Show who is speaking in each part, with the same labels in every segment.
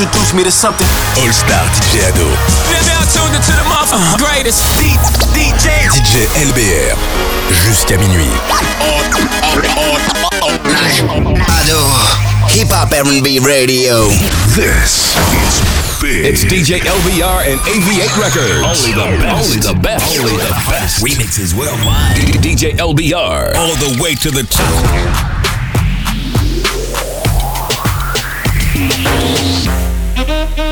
Speaker 1: introduce me to something.
Speaker 2: All Star DJ Ado.
Speaker 3: now tuned into the motherfucking greatest.
Speaker 1: DJ
Speaker 2: DJ LBR. Jusqu'à minuit.
Speaker 4: Ado. Hip Hop R&B Radio.
Speaker 2: This is big.
Speaker 5: It's DJ LBR and AV8 Records.
Speaker 2: Only the best.
Speaker 5: Only the best.
Speaker 2: Only the best. Remixes worldwide.
Speaker 5: DJ LBR.
Speaker 2: All the way to the top.
Speaker 6: Hey, how you Hey,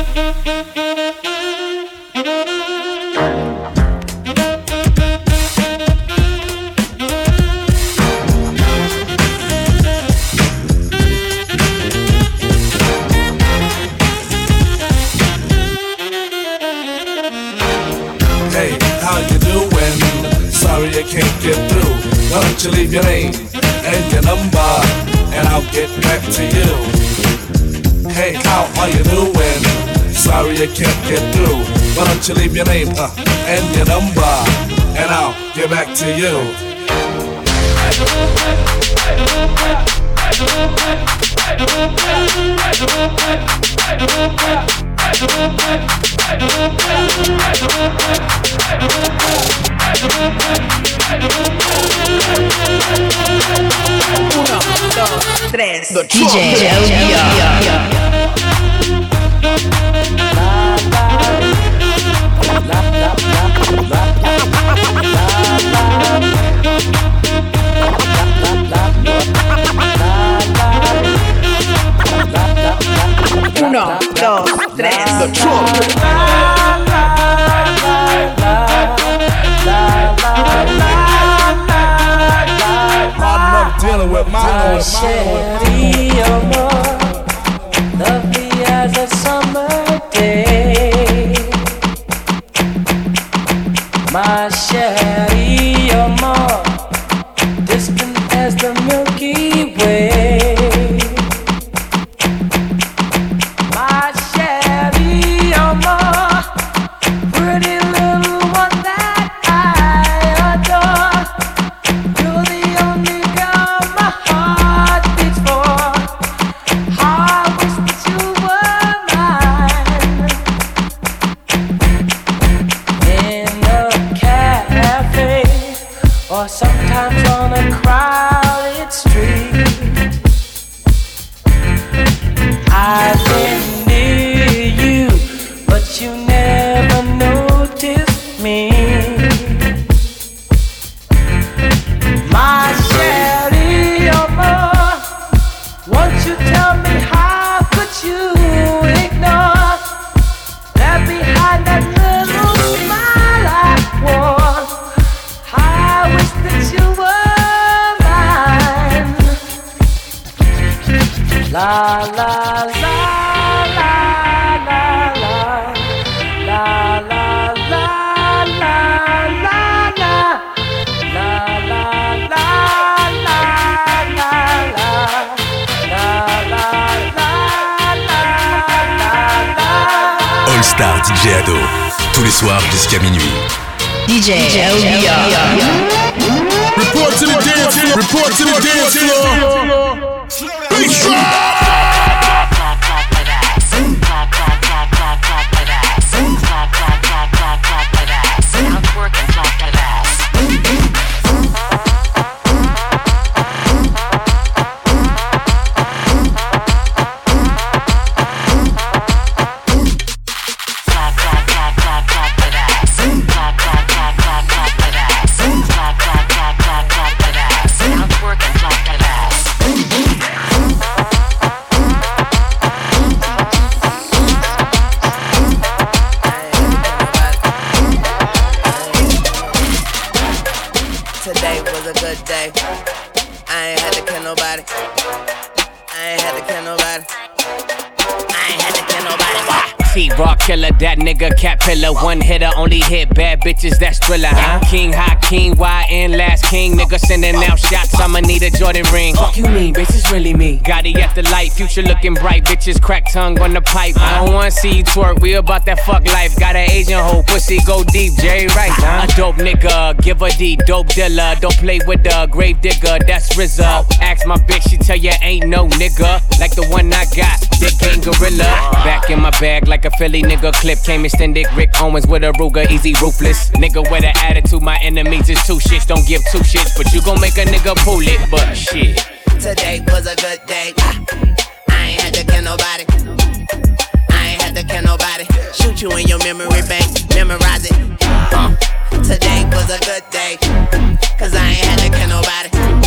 Speaker 6: how you doing? Sorry I can't get through. Well let's leave your lane, end your number, and I'll get back to you. Hey, how are you doing? Sorry I can't get through. Why don't you leave your name uh, and your number, and I'll get back to you. Uno, dos, tres.
Speaker 7: DJ LBR. Uno, dos, tres.
Speaker 6: I'm dealing with my
Speaker 8: Sherry, amor,
Speaker 3: that's huh? King, high king, YN, last king. Nigga sending out shots, I'ma need a Jordan ring. Fuck you mean, bitch, it's really me. Gotti at the light, future looking bright. Bitches crack tongue on the pipe. I don't wanna see you twerk, we about that fuck life. Got an Asian hoe, pussy go deep, Jerry Rice, huh? A dope nigga, give a D, dope dealer. Don't play with the grave digger, that's RZA. Ask my bitch, tell ya ain't no nigga like the one I got. Big gang gorilla. Back in my bag like a Philly nigga. Clip came extended. Rick Owens with a Ruger, easy ruthless. Nigga with an attitude, my enemies is two shits. Don't give two shits, but you gon' make a nigga pull it. But shit.
Speaker 9: Today was a good day. I ain't had to kill nobody. I ain't had to kill nobody. Shoot you in your memory bank, memorize it. Uh, today was a good day. Cause I ain't had to kill nobody.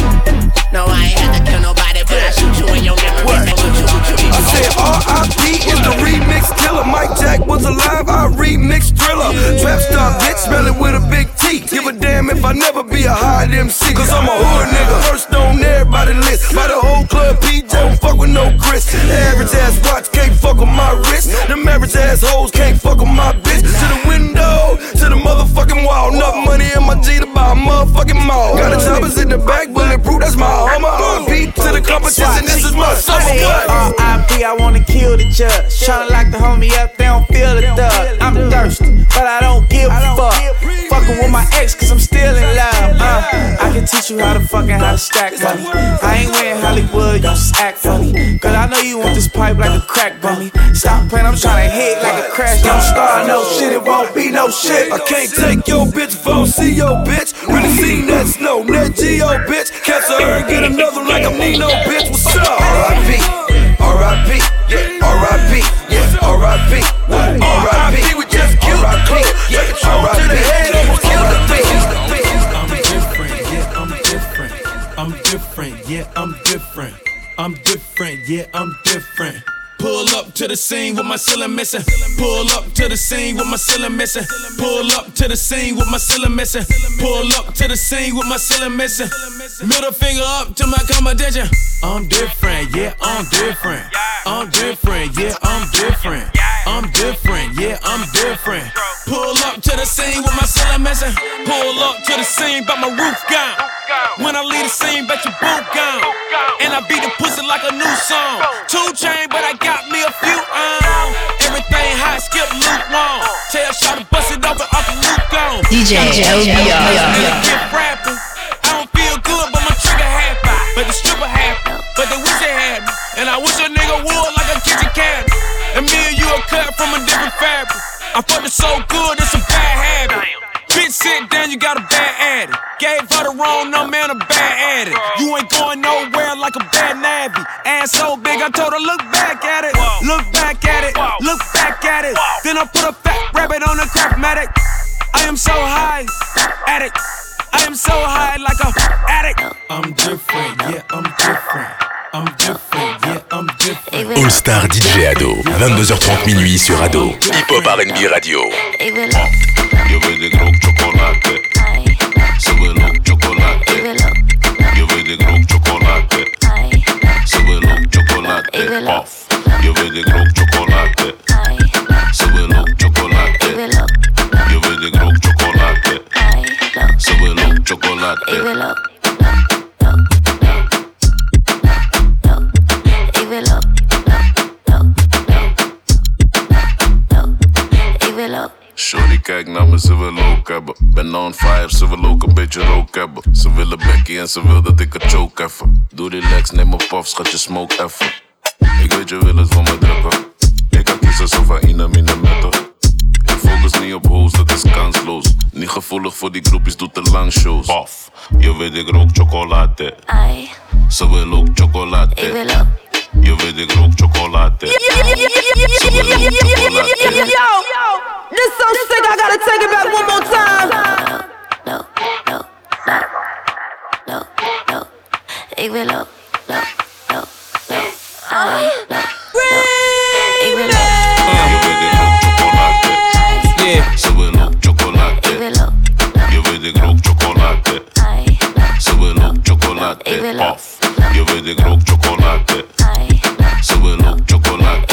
Speaker 10: Ass hoes can't fuck with my bitch. To the window, to the motherfucking wall. Enough money in my G to buy a motherfucking mall. Got a choppers in the back, bulletproof, that's my armor. RP to the competition, this is my summer. What?
Speaker 11: R.I.P. I wanna kill the judge. Tryna lock the homie up, they don't feel the thug. I'm thirsty, but I don't give a fuck. Fucking with my ex, cause I'm still in love. Uh, I can teach you how to fucking how to stack money. I ain't wearing Hollywood, you just act I know you want this pipe like a crack bummy. Stop playing, I'm tryna hit like a crash. Don't start no shit, it won't be no shit.
Speaker 10: I can't take your bitch I see your bitch. Really seen that snow, that Geo bitch. Catch her and get another like I'm Nino, bitch. What's up?
Speaker 6: My missing. Pull up to the scene with my ceiling missing. Pull up to the scene with my ceiling missing. Pull up to the scene with my ceiling missing. Middle finger up to my competition. I'm different, yeah, I'm different. I'm different, yeah, I'm different. I'm different, yeah, I'm different. Pull up to the scene with my ceiling missing. Pull up to the scene, but my roof gone. When I leave the scene, bet your boot gone. And I beat the pussy like a new song. Two chain, but I got me a few
Speaker 7: DJ LBR.
Speaker 6: I don't feel good, but my trigger happy. But the stripper happy. But they wish they had me. And I wish a nigga would like a kitchen cabinet. And me and you are cut from a different fabric. I fucked it so good, it's a bad habit. Bitch, sit down, you got a bad addict. Gave her the wrong number and a bad addict. You ain't going nowhere like a bad nabby. Ass so big, I told her, look back at it. Look back at it. Look back at it. Then I put a fat rabbit on the craftmatic. I am so high, addict. I am so high like a addict. I'm different, yeah, I'm different. I'm different, yeah, I'm different.
Speaker 5: All Star DJ Ado, 22h30 minuit sur Ado. Hip Hop R&B Radio.
Speaker 12: Yo veux des gros chocolate. Beetje rook hebben. Ze willen bekkie en ze wil dat ik het choke even. Doe relax, neem een puff, schat je smoke even. Ik weet je wil het van me drukken. Ik kan kiezen zo van in een meter. Ik focus niet op hoes, dat is kansloos. Niet gevoelig voor die groepjes, doet te lang shows. Paf, je weet ik rook chocolade. Ze wil ook chocolade. Je weet ik rook chocolade. Ze wil ook chocolade.
Speaker 13: This so sick, I gotta take it back one more time.
Speaker 14: Ik wil ook, low, low, low.
Speaker 12: Yeah. Ze wil ook chocolade. Je weet ik rook chocolade. Ze wil ook chocolade. Paf. Je weet ik rook chocolade. Ze wil ook chocolade.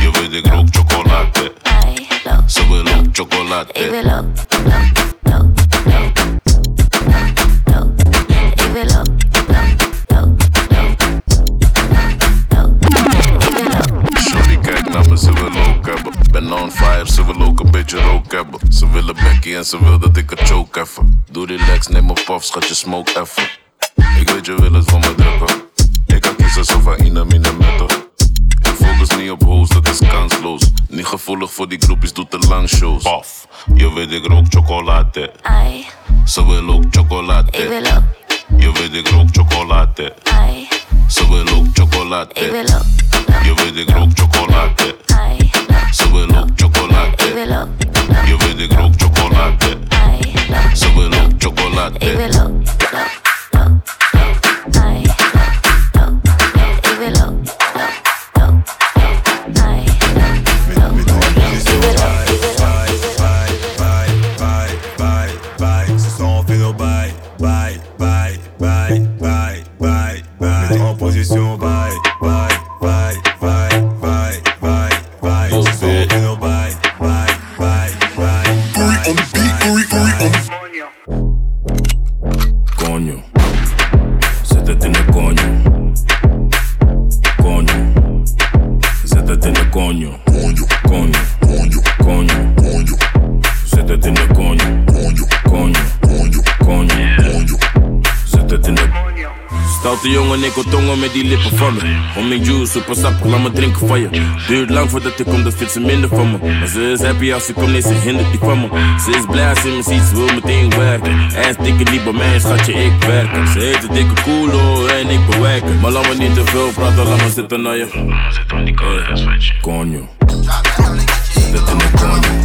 Speaker 12: Je weet ik rook chocolade. Ze wil ook chocolade.
Speaker 14: Ik wil ook,
Speaker 12: Ben on fire, ze wil ook een beetje rook hebben. Ze willen bekkie en ze wil dat ik het choke even. Doe relax, neem een puff, schat je smoke even. Ik weet je wil het van me drukken. Ik kan kiezen zo van mine metten. Ik focus niet op hoes, dat is kansloos. Niet gevoelig voor die groepjes, doet te lang shows. Paf, je weet ik rook chocolade.
Speaker 15: Ai,
Speaker 12: Ze wil ook chocolade.
Speaker 15: ik wil ook.
Speaker 12: Je weet ik rook chocolade.
Speaker 15: Ai,
Speaker 12: Ze wil ook chocolade.
Speaker 15: ik wil ook.
Speaker 12: Je weet ik rook chocolade. Ze wil ook
Speaker 15: ik
Speaker 12: chocolade.
Speaker 15: wil ook.
Speaker 12: Je weet ik rook chocolade.
Speaker 15: Ai,
Speaker 12: Ze wil ook
Speaker 15: ik
Speaker 12: chocolade.
Speaker 15: wil ook.
Speaker 11: Stoute jongen, ik tongen met die lippen van me. Om mijn juice, super sap, laat me drinken van je. Duurt lang voordat ik kom, dat vindt ze minder van me. Maar ze is happy als ze komt, nee, ze hindert niet van me. Ze is blij als ze me ziet, ze wil meteen werken. En dikke niet bij mij, schatje, ik werken. Ze heet de dikke koelo en ik bewerken. Maar laat me niet te veel praten, laat me zitten naar je. Zit aan die Coño. Zit in de coño.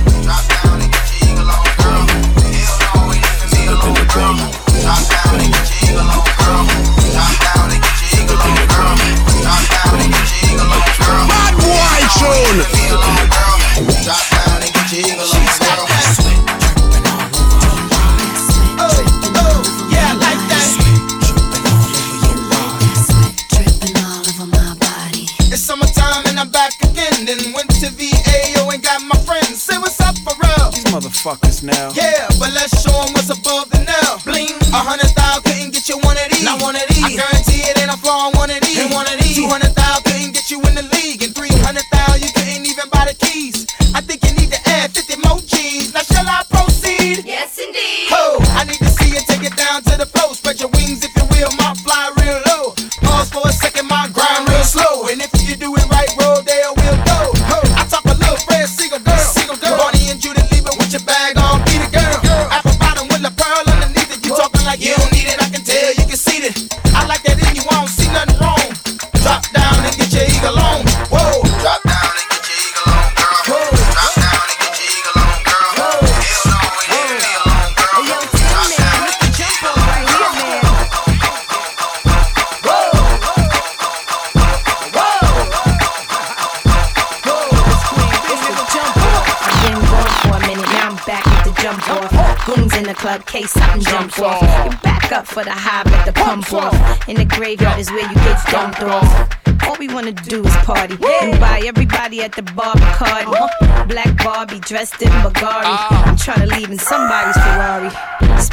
Speaker 16: For the
Speaker 17: high, but the pump off. In the graveyard is where you get dumped off. All we wanna do is party and buy everybody at the bar Bacardi. Black Barbie dressed in Bulgari. I'm ah. tryna leave in somebody's Ferrari.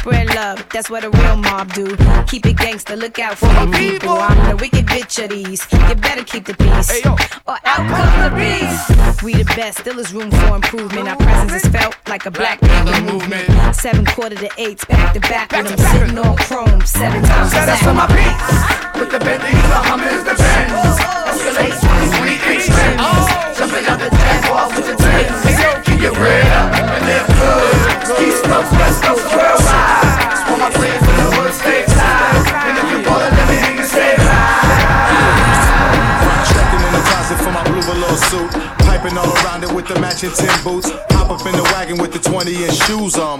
Speaker 17: Spread love, that's what a real mob do. Keep it gangster, look out for the people. I'm the wicked bitch of these. You better keep the peace, or out come the beast. We the best, still is room for improvement. Our presence is felt like a black panther movement. Seven quarter to eights, back to back with them sitting on chrome. Seven times
Speaker 18: Set us on my beats with the Bentleys, the Hummers, the Benz. Escalate when we extends. Jumping up the dance wall with the tens. Keep your bread up and live good. East Coast, West Coast, the
Speaker 19: matching tin boots. Hop up in the wagon with the 20 inch shoes on.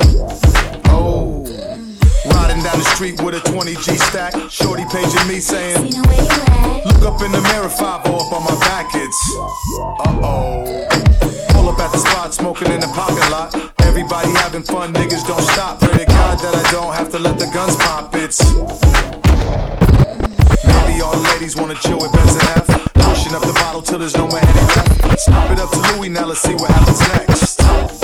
Speaker 19: Oh. Riding down the street with a 20 G stack. Shorty paging me saying, Look up in the mirror, 5 up on my back. It's uh oh. Pull up at the spot, smoking in the parking lot. Everybody having fun, niggas don't stop. Pray to God that I don't have to let the guns pop. It's maybe all the ladies wanna chill with Benz and F. Pushing up the bottle till there's no more any left. Stop it up to Louis, now let's see what happens next.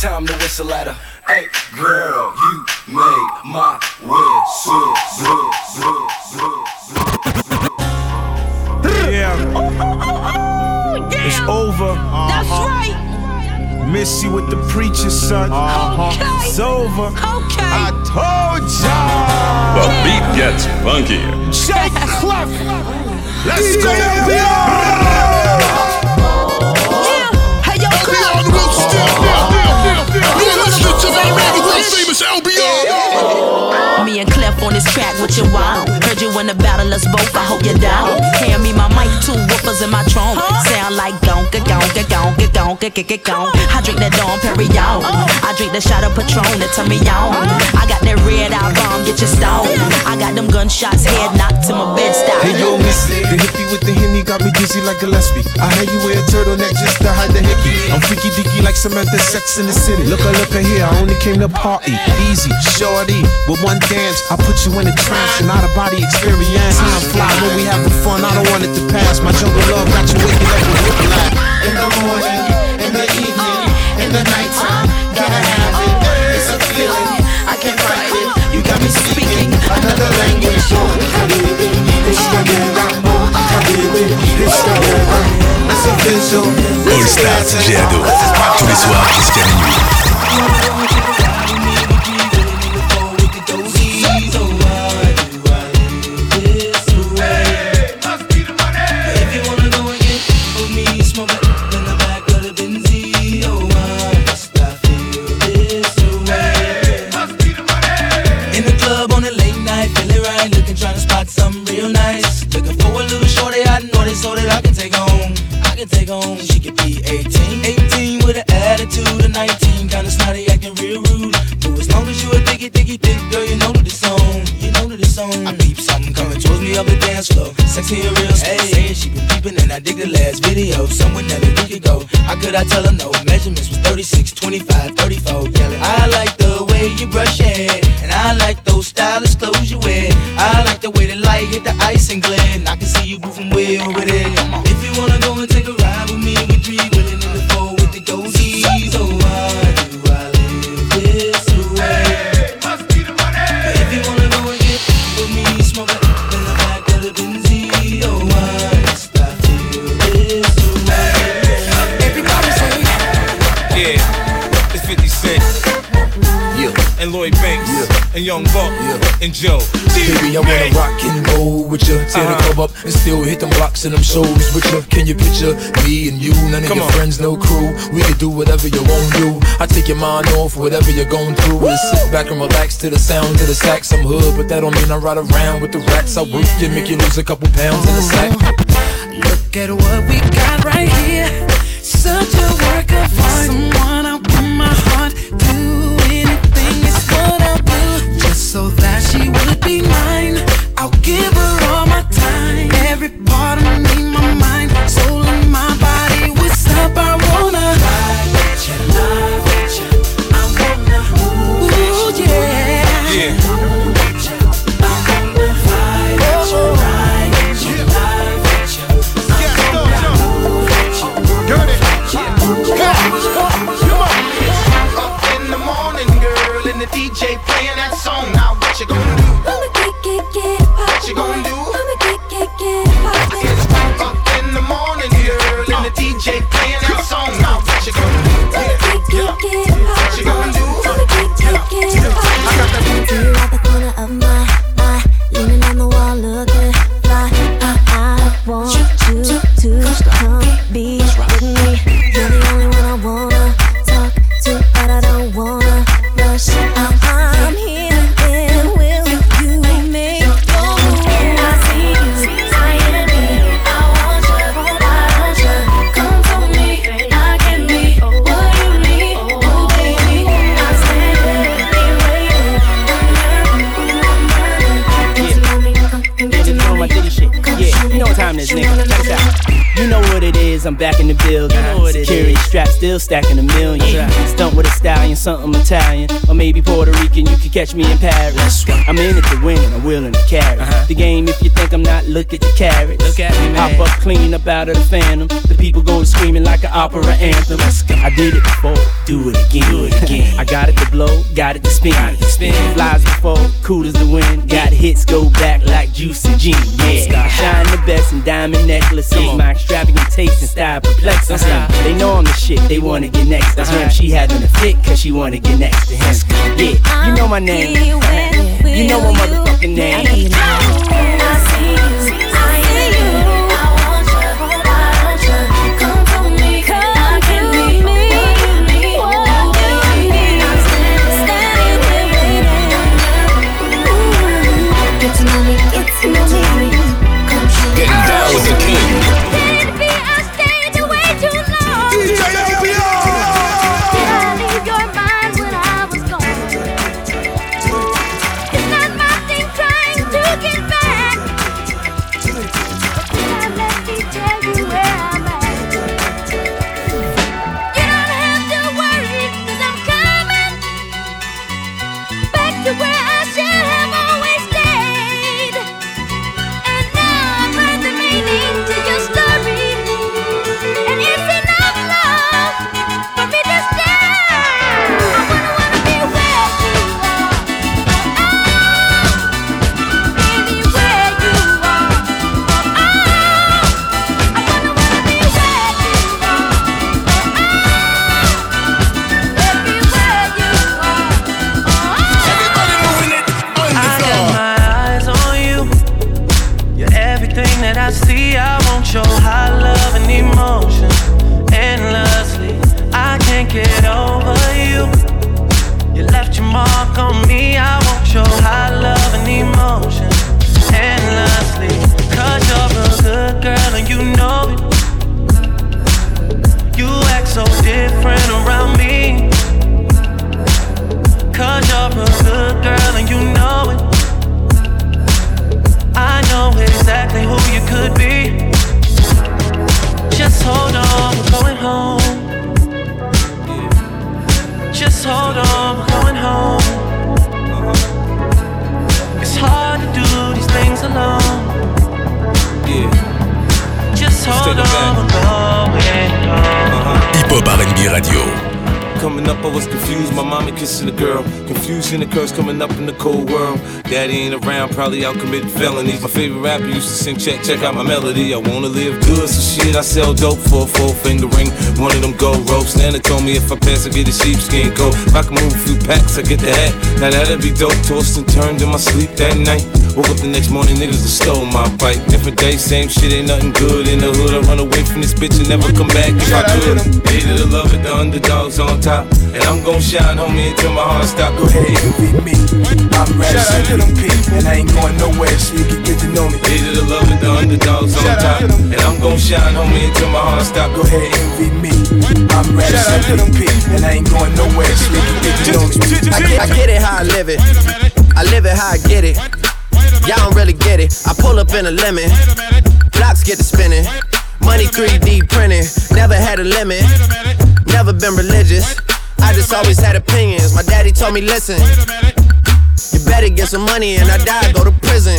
Speaker 20: Time to whistle at her. Hey, girl, you make my whistle, whistle, whistle.
Speaker 21: Yeah. It's over.
Speaker 22: That's right.
Speaker 21: Missy with the preacher, son. Uh-huh. It's over.
Speaker 22: Okay.
Speaker 21: I told
Speaker 23: The
Speaker 21: ya.
Speaker 23: beat gets funky.
Speaker 21: Jake Clef. Let's
Speaker 15: DJ
Speaker 21: go.
Speaker 22: Hey, yo,
Speaker 15: LBR on the wheel still. You're listening to my world famous LBR.
Speaker 24: Me and Clef on this track with your wow. Heard you in the battle, us both. I hope you're down. Hand me my mic, two woofers in my trunk. Sound like gonka, gonka, gonka, gonka, gonka, gonka. I drink that Dom Perignon. Oh. I drink the shot of Patron that turn me on. I got that red eye bomb, get your stone. I got them gunshots, head knocked to my bed stop.
Speaker 21: Hey yo, Missy, the hippie with the henny got me dizzy like Gillespie. I had you wear a turtleneck just to hide the hickey. I'm freaky dicky like Samantha Sex in the City. Look, I look at here, I only came to party. Easy, shorty, with one dance, I put you in a trance and out of body experience. Time fly when we having fun, I don't want it to pass. My jungle love got you waking up with whiplash.
Speaker 11: In the morning, in the evening, in the nighttime, gotta have it. It's a feeling, I can't fight it. You got me speaking another language. It's the guerra, it's the guerra. It's official.
Speaker 5: All Stars Géado. Tous les soirs jusqu'à minuit.
Speaker 25: Could I tell her no? Measurements was 36, 25, 34.
Speaker 6: 50 Cent. And Lloyd Banks. And Young Buck. And Joe.
Speaker 26: Baby, I wanna rock and roll with you. Tear the uh-huh. club up and still hit them blocks and them shows with you. Can you picture me and you? None of
Speaker 6: Come
Speaker 26: your
Speaker 6: on.
Speaker 26: friends, no crew. We can do whatever you want to do. I take your mind off whatever you're going through. Just sit back and relax to the sound of the sax. I'm hood, but that don't mean I ride around with the rats. I work you, make you lose a couple pounds in the sack.
Speaker 19: Look at what we got right here. Such a work of art. Someone I put my heart to. Anything what I'll do. Just so that she would be mine. I'll give
Speaker 27: still stacking a million. Stunt with a stallion, something Italian. Or maybe Puerto Rican, you could catch me in Paris. I'm in it to win and I'm willing to carry. Uh-huh. The game, if you think I'm not, look at the carrots. Look at me, man. Hop up clean up out of the phantom. The people go screaming like an opera anthem. I did it before, do it again. Do it again. I got it to blow, got it to spin. Got it to spin. Flies before, cool as the wind. Got hits, go back like juice and gin. Yeah, shine the best in diamond necklaces. My extravagant taste and style perplexes them. Uh-huh. They know I'm the shit, they wanna get next to him. Uh-huh. She having a fit, cause she wanna get next to him. Yeah, you know my name. You know my motherfucking name.
Speaker 28: Getting
Speaker 6: committing felonies. My favorite rapper used to sing, check, check out my melody. I wanna live good, so shit, I sell dope for a four finger ring. One of them gold ropes. Nana told me if I pass, I get a sheepskin coat. If I can move a few packs, I get the hat. Now that'd be dope. Tossed and turned in my sleep that night. Woke up the next morning, niggas have stole my bike. Different day, same shit, ain't nothing good in the hood. I run away from this bitch and never come back if I could. Hated to love it, the underdogs on top. And I'm gon' shine, homie, until my heart stop. Go ahead,
Speaker 26: envy me. I'm Radicin P, and I ain't going nowhere, so you can get to know me.
Speaker 6: Hated to love it, the underdogs on top. And I'm gon' shine, homie, until my heart stop.
Speaker 26: Go ahead, envy me. I'm Radicin P, and I ain't going nowhere, so you can get to know me.
Speaker 9: I get, I get it how I live it. I live it how I get it. Y'all don't really get it. I pull up in a lemon. Blocks get to spinning. Money 3D printing. Never had a limit. Never been religious. I just always had opinions. My daddy told me, listen. You better get some money and I die, go to prison.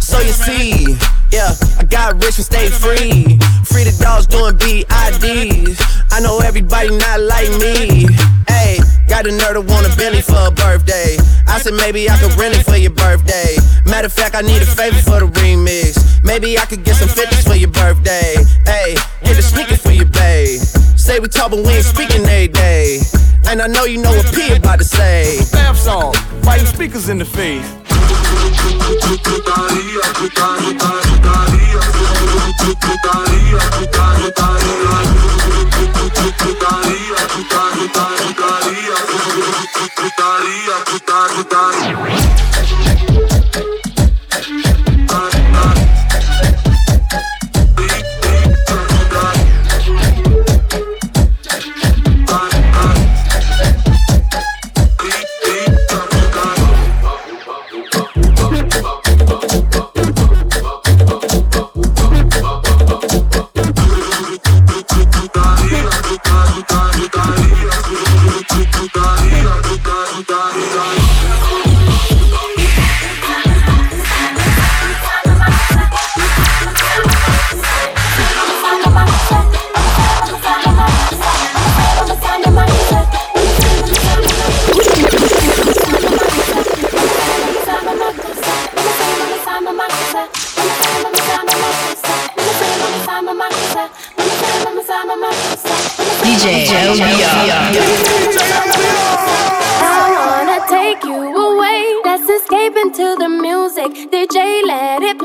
Speaker 9: So you see, yeah, I got rich and stayed free. Free the dogs doing BIDs. I know everybody not like me. Hey, got a nerd to want a Bentley for a birthday. I said maybe I could rent it for your birthday. Matter of fact, I need a favor for the remix. Maybe I could get some 50s for your birthday. Hey, get a sneaker for your babe. Say we talk, but we ain't speaking every day. And I know you know what P about to say.
Speaker 26: Fab song, fighting speakers in the face.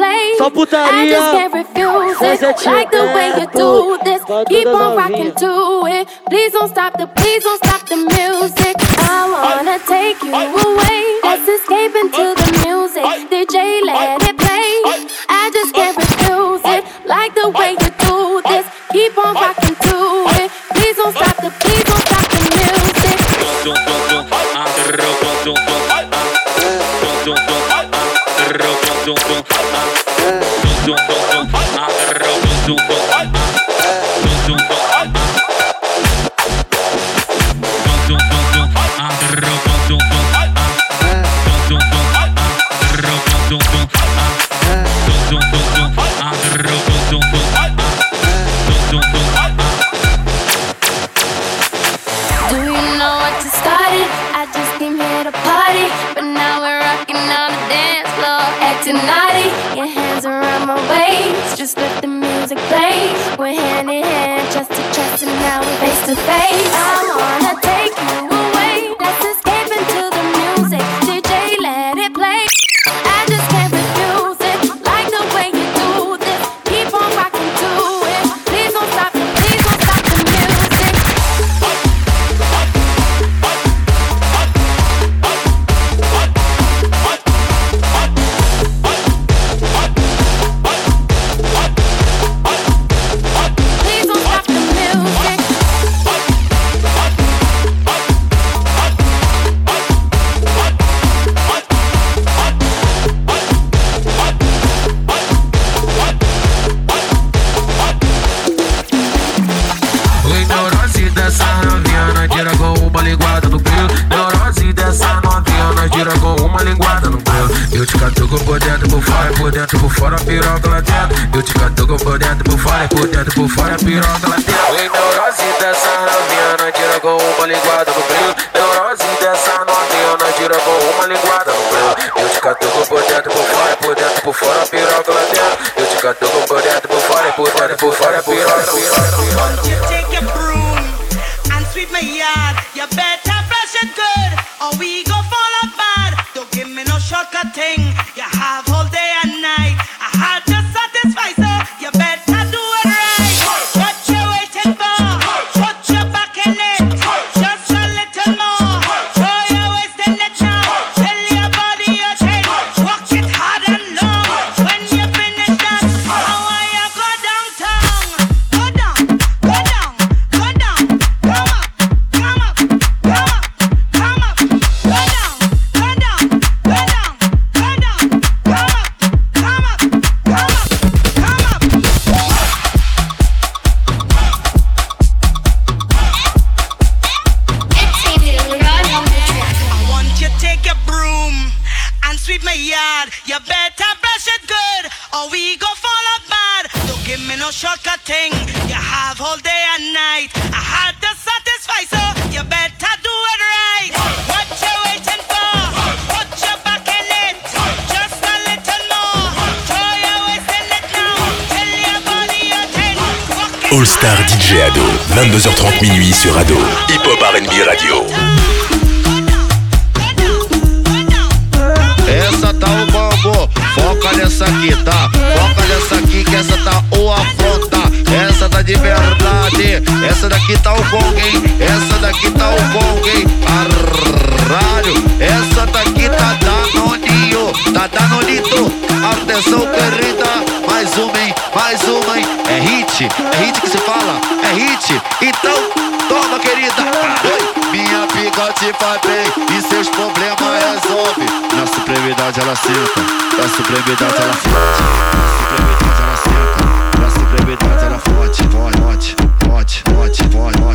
Speaker 29: Play.
Speaker 30: Só
Speaker 29: I
Speaker 30: putaria.
Speaker 29: just can't refuse it. Like the way you do this. Keep on rocking to it. Please don't stop the, please don't stop the music. I wanna take you away.
Speaker 31: Night. I had to satisfy, so you better do it right. What you waiting for? Put your back in it. Just a little more. Throw your waist in it now. Tell your body your thing. Walk it
Speaker 32: All Star DJ Ado, 22h30 minuit sur Ado. Hip Hop RB Radio.
Speaker 33: Essa tá o bambu, foca nessa aqui, tá? Foca nessa aqui que essa tá o afronta. Essa tá de verdade, essa daqui tá o gong, hein? Essa daqui tá o gong, hein? Caralho, essa daqui tá danoninho, tá danonito. Atenção, querida, mais uma, hein? Mais uma, hein? É hit, é hit que se fala, é hit. Então, toma, querida. Minha pica te faz bem e seus problemas resolve. Na supremidade ela senta, na supremidade ela forte. Na ela supremidade ela forte. Forte, forte, forte, forte,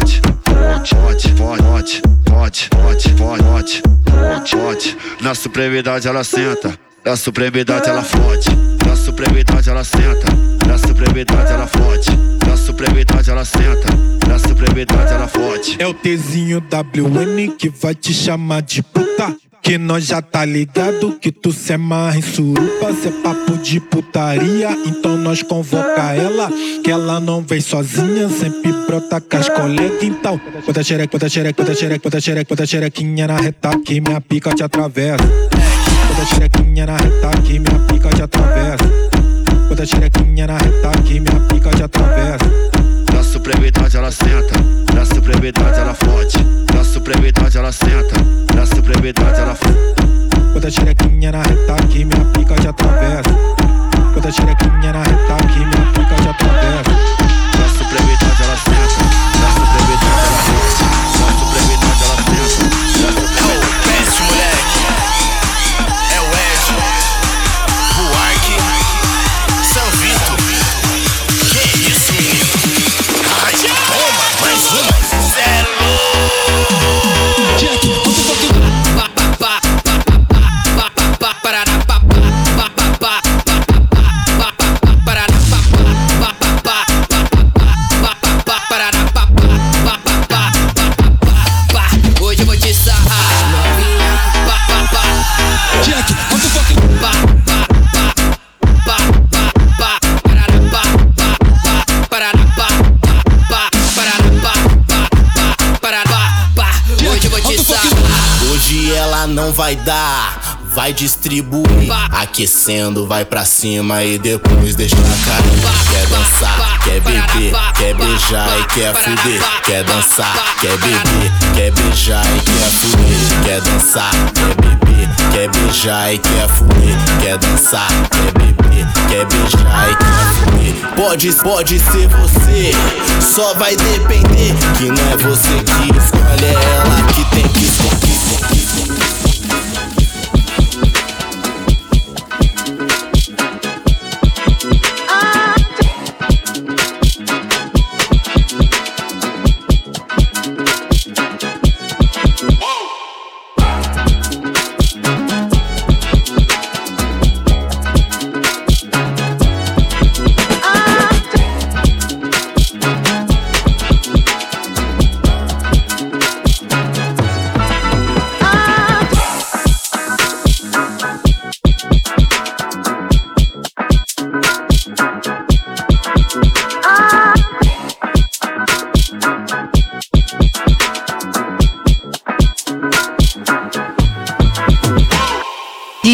Speaker 33: forte, forte, forte, forte, forte, forte, forte, forte. Na supremidade ela senta, na supremidade ela forte. Na supremidade ela senta, na supremidade ela forte. Na supremidade ela senta, na supremidade ela forte.
Speaker 34: É o Tzinho WN que vai te chamar de puta.
Speaker 30: Que nós já tá ligado que tu se amarra em suruba, cê papo de putaria, então nós convoca ela, que ela não vem sozinha, sempre brota com as colegas, então bota xereca, bota xereca, bota xereca, bota xereca, bota xerequinha na reta que minha pica te atravessa. Bota xerequinha na reta que minha pica te atravessa. Bota xerequinha na reta que minha pica te atravessa.
Speaker 33: Na supremidade ela senta, na supremidade ela fode. Na supremidade ela senta, na supremidade ela fode.
Speaker 30: Bota xerequinha na reta que minha pica te atravessa. Bota xerequinha na reta que minha pica te atravessa.
Speaker 33: Na supremidade ela senta,
Speaker 32: vai dar, vai distribuir. Aquecendo, vai pra cima e depois deixa cara. Quer dançar, quer beber, quer beijar e quer fuder. Quer dançar, quer beber, quer beijar e quer fuder. Quer dançar, quer beber, quer beijar e quer fuder. Quer dançar, quer beber, quer beijar e quer fuder. Pode, pode ser você, só vai depender. Que não é você que escolhe, é ela que tem que escolher.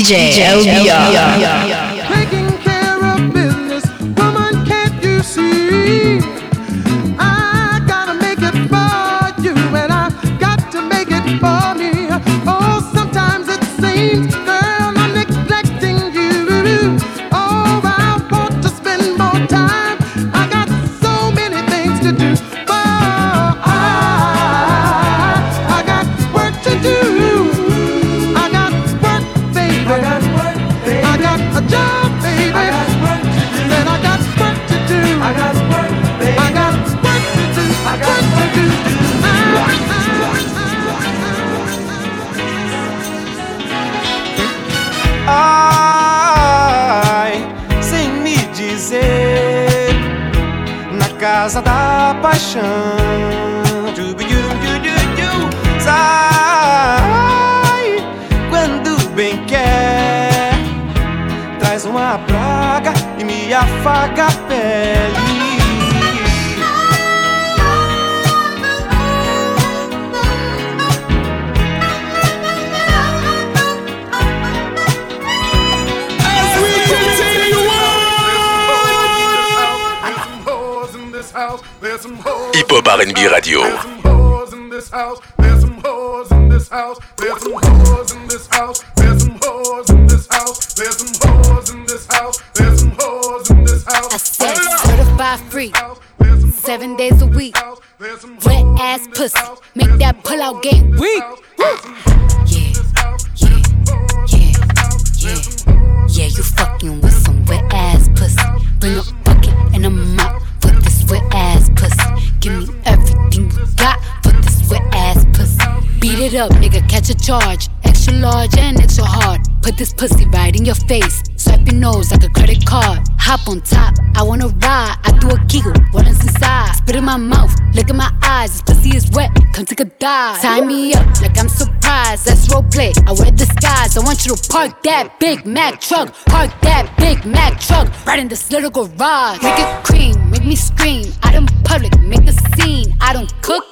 Speaker 7: DJ LBR.
Speaker 35: Taking
Speaker 15: this house.
Speaker 36: I said certified free, seven days a week. Wet ass pussy, make that pull out game weak. Yeah, yeah, yeah, yeah. Yeah, you fucking with it up, nigga, catch a charge. Extra large and extra hard. Put this pussy right in your face. Swipe your nose like a credit card. Hop on top, I wanna ride. I do a giggle, what is inside? Spit in my mouth, look in my eyes. This pussy is wet, come take a dive. Tie me up like I'm surprised. That's roleplay. I wear disguise. I want you to park that Big Mac truck. Park that Big Mac truck right in this little garage. Make it cream, make me scream. I don't public, make a scene. I don't cook.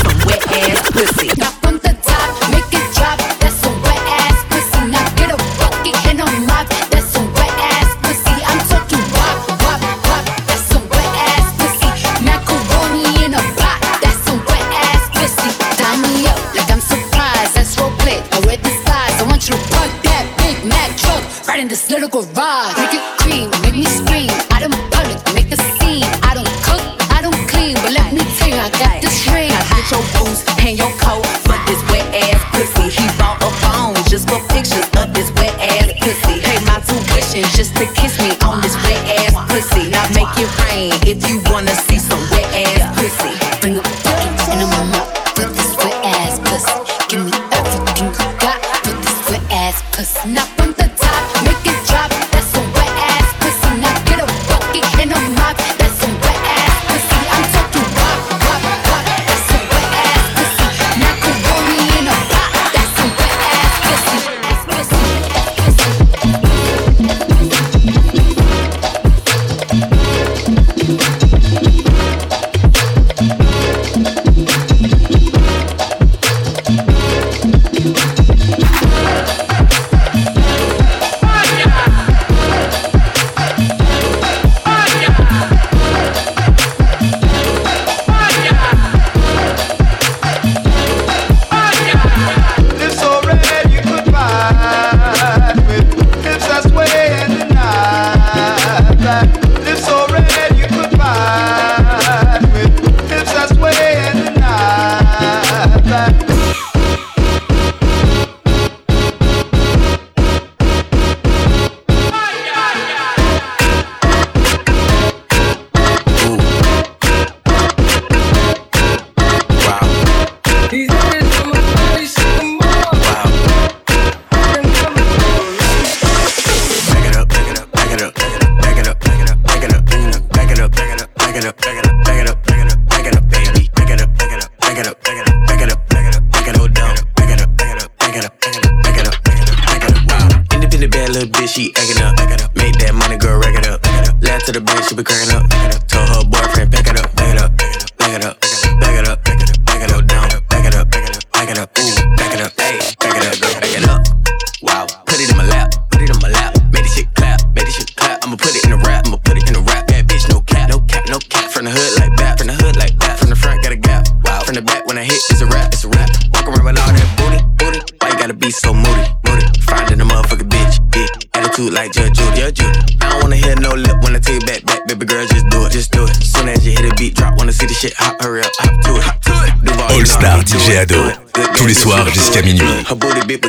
Speaker 37: some wet ass pussy.
Speaker 36: The top, make it drop. That's some wet ass pussy. Now get a. That's some wet ass pussy. I'm talking wop. That's some wet ass pussy. Macaroni a. That's some wet ass pussy. Me up like I'm surprised. That's. I disguise. I want you to that Big Mac truck right in this little garage.
Speaker 37: Just to kiss me on this wet ass pussy. Now make it rain if you wanna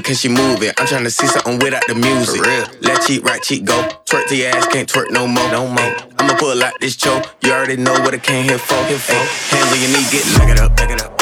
Speaker 38: because she move it. I'm trying to see something without the music. Left cheek, right cheek, go. Twerk to your ass, can't twerk no more, no more. I'ma pull out this choke. You already know what I came here for. Here for. Hands on your knee, get back it up, back it up,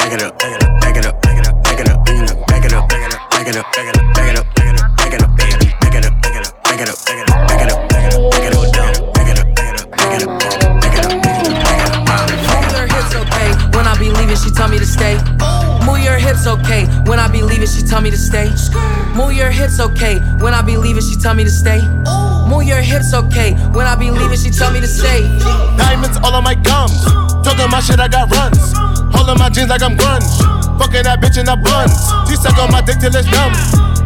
Speaker 19: that bitch in the buns. She suck on my dick till it's numb.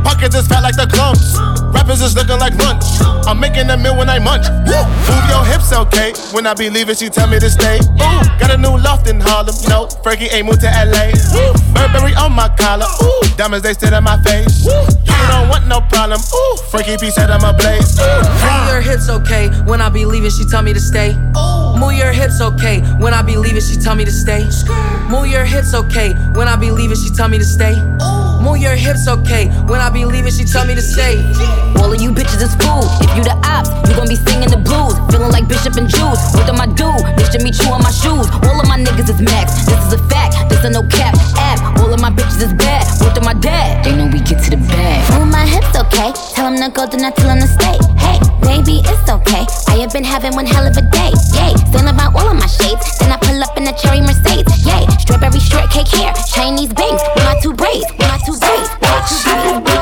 Speaker 19: Pockets is fat like the clumps. Rappers is looking like lunch. I'm making a meal when I munch. Move your hips, okay? When I be leaving, she tell me to stay. Ooh, got a new loft in Harlem. No, Frankie ain't moved to LA. Burberry on my collar. Ooh, diamonds they sit on my face. You don't want no problem. Ooh, Frankie P said I'm a blaze.
Speaker 39: Move ah. your hips okay when I be leaving, she tell me to stay. Move your hips okay when I be leaving, she tell me to stay. Move your hips okay when I be leaving, she tell me to stay. Move your hips okay when I be leaving, she tell me to stay.
Speaker 40: All of you bitches is fools. If you the ops, you gon' be singing the blues. Feeling like Bishop and Juice. What am I do? Bitch, me chew on my shoes. All of my niggas is max. This is a fact. This a no cap app. All of my bitches is bad. What to my dad? They know we get to the bag.
Speaker 41: Move my hips, okay. Tell him to go, then I tell him to stay. Hey, baby, it's okay. I have been having one hell of a day. Yay, still about all of my shades. Then I pull up in a cherry Mercedes. Yay, strawberry shortcake hair, Chinese bangs with my two braids, with my two braids, with my two braids,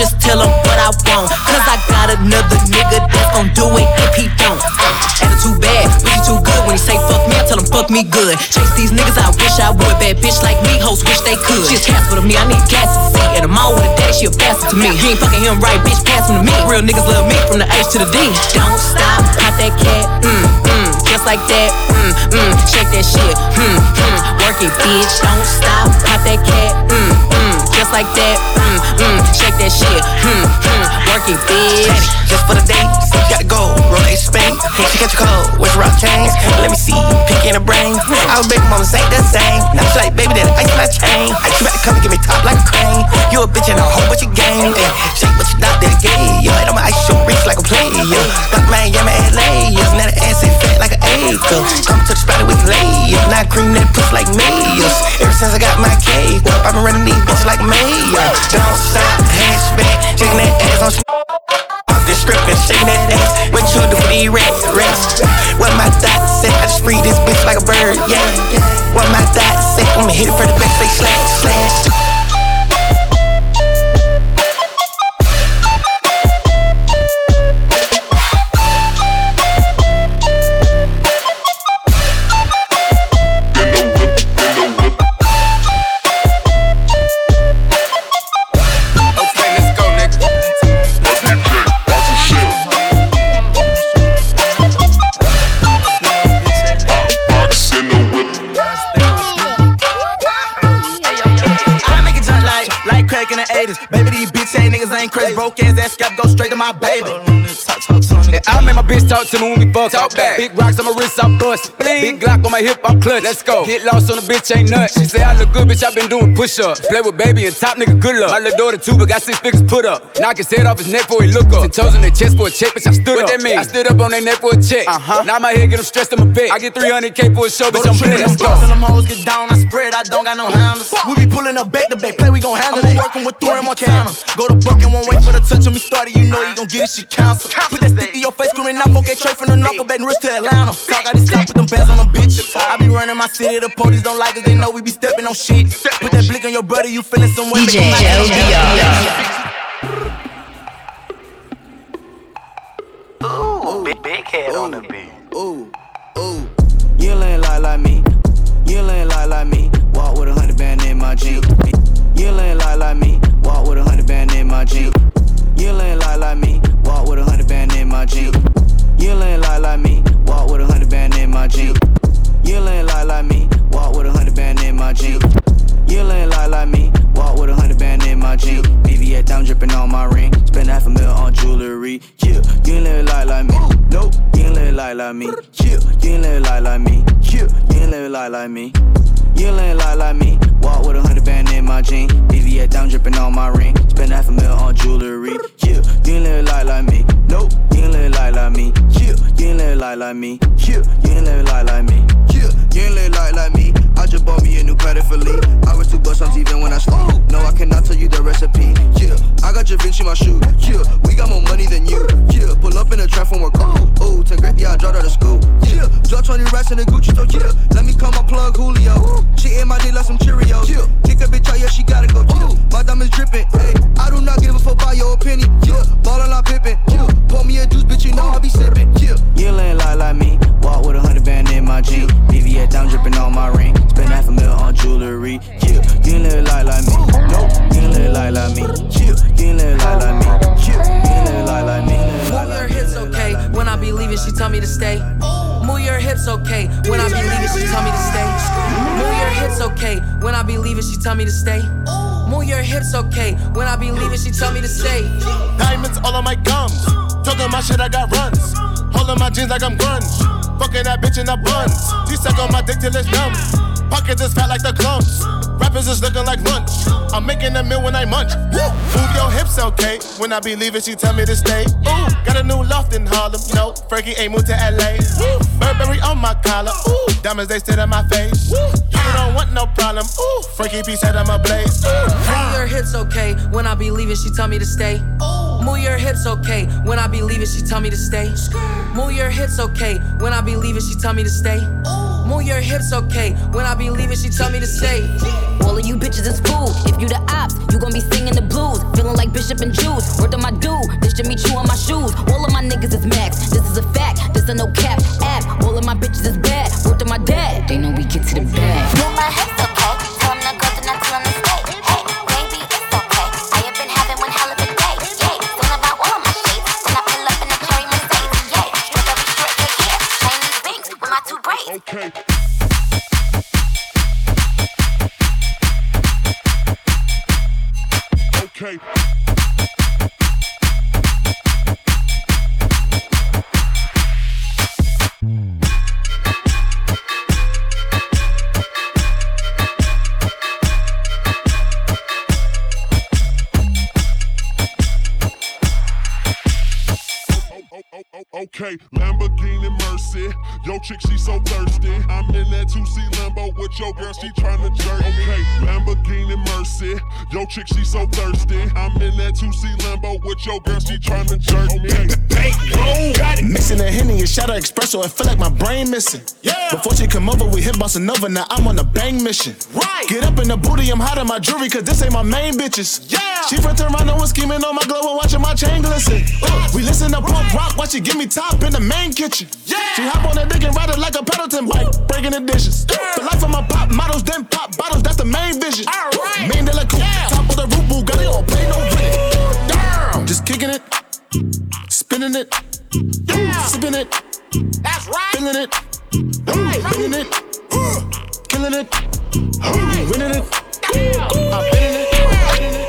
Speaker 42: just tell him what I want. Cause I got another nigga that's gon' do it if he don't. Uh, attitude bad, pussy too good. When he say fuck me, I tell him fuck me good. Chase these niggas, I wish I would. Bad bitch like me, hoes wish they could. She a task with me, I need gas to see. And I'm all with a daddy, she a bastard to me. You ain't fucking him right, bitch, pass him to me. Real niggas love me from the H to the D. Don't stop, pop that cat, mm, mm, just like that, mm, mm, shake that shit, mm, mm, work it, bitch. Don't stop, pop that cat, mm, mm, just like that, mm, mm, shake that shit, mm, mm, work it, bitch.
Speaker 11: Just for the you gotta go. Roll a Spain. Hey, she got your cold. Where's rock chains? Let me see pick in the brain. I was big mama say the same. Now she like, baby, that ice my chain. I you better come and give me top like a crane. You a bitch and a whole bunch of game. Ay, shake what you not that gay. Yo, and I'ma ice your wrist like a player. Yeah, my LA. Now the ass is fat like an acre. Come to the spot with layers. Now cream that puss like mayors. Ever since I got my cake I've been running these bitches like mayor. Don't stop, hatchback, shaking that ass on. Shaking that ass. What you do these rats? What my thoughts? I just free this bitch like a bird, yeah. What my thoughts say? I'ma hit it for the back, Broke ass ass go straight to my baby.
Speaker 43: And I make my bitch talk to me when we fuck. Talk back. Big rocks on my wrist, I'm bust. Big Glock on my hip, I'm clutch. Let's go. Get lost on the bitch, ain't nuts. She say I look good, bitch, I been doing push ups. Play with baby and top nigga, good luck. My little daughter too, but got six figures put up. Knock his head off his neck before he look up. Ten toes in their chest for a check, bitch, I stood
Speaker 11: What
Speaker 43: up.
Speaker 11: that mean?
Speaker 43: I stood up on their neck for a check. Uh-huh. Now my head get them stressed, I'm a bet. I get 300k for a show, bitch, I'm blessed. Let's go.
Speaker 11: Tell them hoes get down, I spread, I don't got no handles. We be pulling up back to back, play, we gon' handle it. working with Thor and Montana. Go to Buck and won't wait for the touch on me started, you know you gon' get it, she cancel. Put that stick to your face, screaming out, okay, straight from the knuckle, back wrist to Atlanta. Talk out this stop with them bands on them bitch. I be running my city, the police don't like us, they know we be stepping on shit. Put that blick on your brother, you feeling some way.
Speaker 7: DJ
Speaker 11: Ooh, big, big head on the beat. Ooh, ooh. You ain't lie like me. You ain't lie like me. Walk with a hundred band in my Jeep. You ain't lie like me. Walk with a hundred band in my Jeep. You ain't lie like me. Walk with a hundred band in my jeans. You ain't like like me.
Speaker 38: Walk with a hundred band in my jeans. You ain't like like me. Walk with a hundred band in my jeans. You ain't like like me. Walk with a hundred band in my jean. BBA time dripping on my ring. Spend half a mil on jewelry. Yeah, you ain't like like me. Nope, you ain't like like me. Yeah, you ain't like like me. Yeah, you ain't like like me. You ain't like like me. Walk with a hundred band in my jean. BBA down dripping on my ring. Spend half a mil on jewelry. Yeah, you ain't like like me. Nope, you ain't like like me. Yeah, you ain't like like me. Yeah, you ain't like like me.
Speaker 19: Yeah, you ain't like like Vinci my shoe. Suck on my dick till it's numb. Pockets is fat like the clumps. Rappers is looking like lunch. I'm making a meal when I munch. Woo! Move your hips, okay. When I be leaving, she tell me to stay. Ooh, got a new loft in Harlem. No, Frankie ain't moved to LA. Woo! Burberry on my collar. Ooh, diamonds they sit on my face. Woo! You don't want no problem. Ooh, Frankie P said I'm a blaze. Ooh.
Speaker 39: Move your hips, okay. When I be leaving, she tell me to stay. Move your hips, okay. When I be leaving, she tell me to stay. Move your hips, okay. When I be leaving, she tell me to stay. Move your hips, okay. When I be leaving, she tell me to stay.
Speaker 36: All of you bitches is fool. If you the ops, you gon' be singing the blues. Feeling like Bishop and Juice. Worth on my dude, this meet you on my shoes. All of my niggas is max. This is a fact. This a no cap app. All of my bitches is bad. Worth to my dad. They know we get to the bag.
Speaker 29: With
Speaker 15: your girl, she tryna jerk me.
Speaker 19: Mixing a Henny and shot of espresso, I feel like my brain missing. Yeah. Before she come over, we hit bossa nova, now I'm on a bang mission. Right. Get up in the booty, I'm hot on my jewelry, cause this ain't my main bitches. Yeah. She from Toronto and scheming on my glow and watching my chain glisten. Uh, we listen to punk rock, watch it give me top in the main kitchen. Yeah. She hop on the dick and ride it like a Peloton bike, breaking the dishes. The life of my pop models, then pop bottles, that's the main vision. All right. Main spinning it, sipping it. That's right. Feeling it, feeling it, killing it, winning it. I'm feeling it.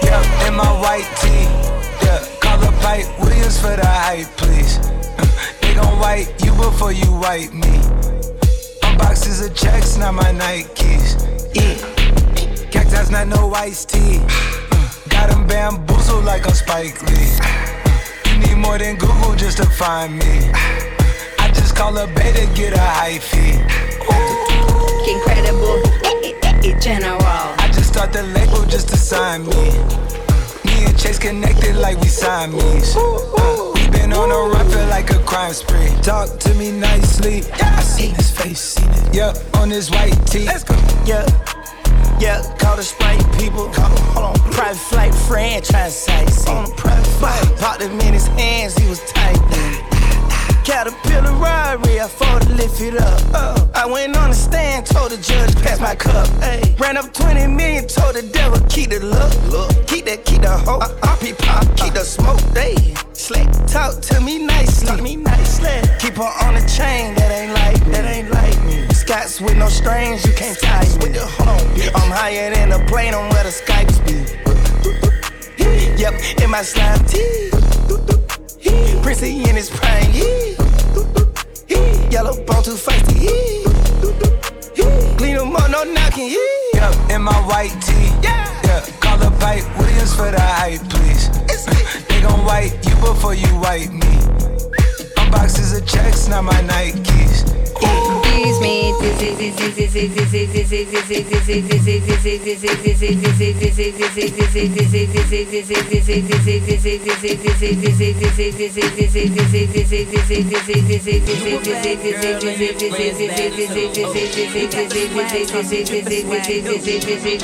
Speaker 38: Yeah, in my white tee. Yeah, call up Hype Williams for the hype, please. they gon' wipe you before you wipe me. My boxes of checks, not my Nikes. Yeah. Cactus, not no iced tea. Got them bamboozled like a Spike Lee. Need more than Google just to find me. I just call a beta, get a hyphy.
Speaker 36: Incredible. General.
Speaker 38: I just start the label just to sign me. Me and Chase connected like we Siamese. Uh, we been on a run, feel like a crime spree. Talk to me nicely. I seen his face, seen it. Yeah, on his white tee. Let's go.
Speaker 44: Yeah, yeah, call the sprite people. Call, hold on, private flight franchise sightseeing. Private flight. Popped him in his hands, he was typing. Caterpillar robbery, I fought to lift it up. Uh, I went on the stand, told the judge, pass my cup. Ay. Ran up 20 million, told the devil, keep the look. look. Keep that, keep the hope. Uh, uh, pop, pop, keep the smoke. They slick, talk to me nicely. Talk me nicely. Keep her on the chain, that ain't like me. That ain't like me. Scots with no strings, you can't tie me. With the bitch. I'm higher than a plane on where the Skypes be. Yep, in my slime tee. Prissy in his prime. Yellow bone
Speaker 38: too feisty. Clean them up, no knocking. Yep, in my white tee. Yeah, yeah. call the Hype Williams for the hype, please. They gon' wipe you before you wipe me. boxes of checks, not my Nikes.
Speaker 27: Ooh.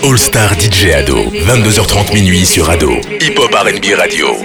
Speaker 28: All Star DJ Ado, 22h30 minuit sur Ado, Hip Hop R&B Radio.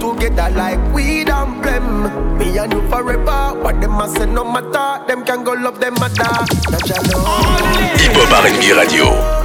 Speaker 5: Together like weed and blem. Me and you forever. What them a say no matter. Them can go love them matter.
Speaker 28: Hip Hop Radio.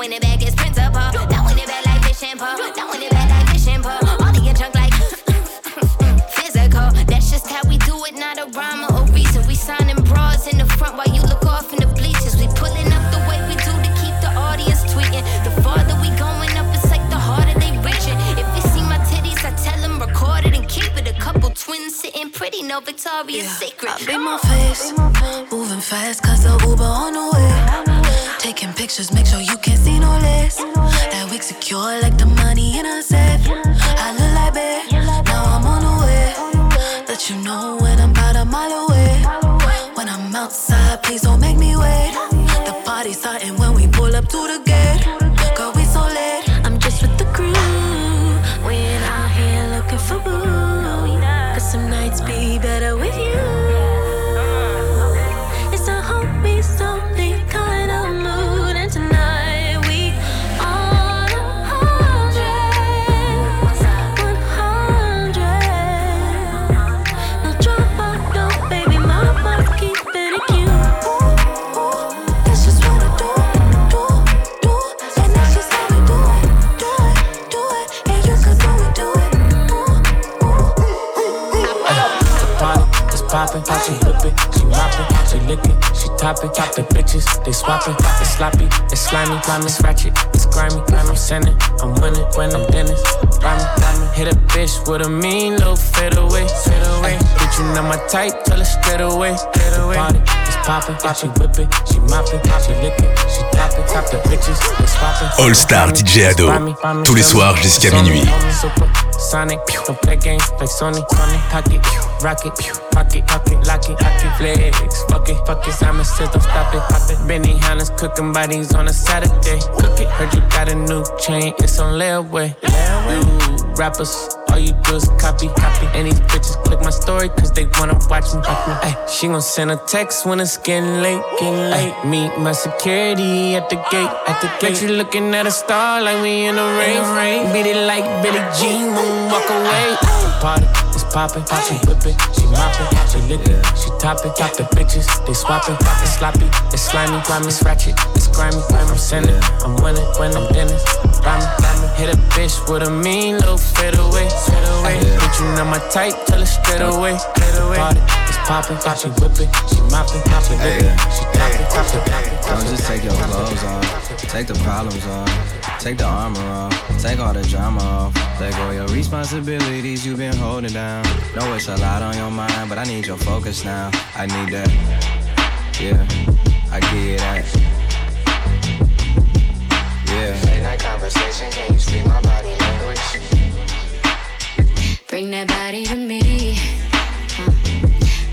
Speaker 41: Throwing it back is principal. Throwing it back like fish and pole. Throwing it back like fish and pole. All in your junk like physical. That's just how we do it, not a rhyme or a reason. We signing bras in the front while you look off in the bleachers. We pulling up the way we do to keep the audience tweeting. The farther we going up, it's like the harder they reaching. If you see my titties, I tell them record it and keep it. A couple twins sitting pretty, no Victoria's Secret.
Speaker 28: I beat my face, moving fast cause the Uber on the way. Pictures, make sure you can't see no less. That wig secure like the money in a safe. I look like babe, now I'm on the way. Let you know when I'm about a mile away. When I'm outside, please don't make me wait. The party's starting when we pull up to the gate.
Speaker 45: Is she whip it, she moppin', she lick it, she top it, top the bitches, they swappin', it's sloppy, it's slimy, slimy, it's ratchet, it's grimy, I'm sending, I'm winning, when I'm Dennis, rhyming, rhyming, hit a bitch with a mean little fade away, bitch you know my type, tell her straight away, straight away, party poppin', she whip it, she moppin', she lick it, she top top the bitches, they swappin',
Speaker 46: All Star DJ Ado, tous les soirs jusqu'à minuit.
Speaker 45: Sonic, don't play games like Sony, Sony, pocket, rocket, pocket, pocket, lock it, flex, fuck it, fuck it, says don't stop it, pop it. Benihana's cooking bodies on a Saturday, cook it. Heard you got a new chain, it's on layaway. You rappers, all you do is copy, copy. And these bitches click my story cause they wanna watch me, watch me. Ay, she gon' send a text when it's getting late, getting late. Meet my security at the gate, at the gate. Bet you looking at a star like we in the rain. Beat it like Billie Jean walk away. Party, poppin', she whip it, she moppin', she lickin', she top it, top the bitches, they swappin', it's sloppy, it's slimy, grimy, it's ratchet, it's grimy, I'm sending, I'm winning when I'm Dennis, rhyming, rhyming, hit a bitch with a mean little fade away, fade away, bitch you know my type, tell her straight away, straight away, party, it's poppin', she whip it, she moppin', she lick it, she top it, top it, top it,
Speaker 47: Don't just take your clothes off, take the problems off, take the armor off, take all the drama off, let go of your responsibilities you've been holding down. Know it's a lot on your mind, but I need your focus now. I need that. Yeah, I give you that. Yeah.
Speaker 48: Late night conversation, can you speak my body language?
Speaker 28: Bring that body to me.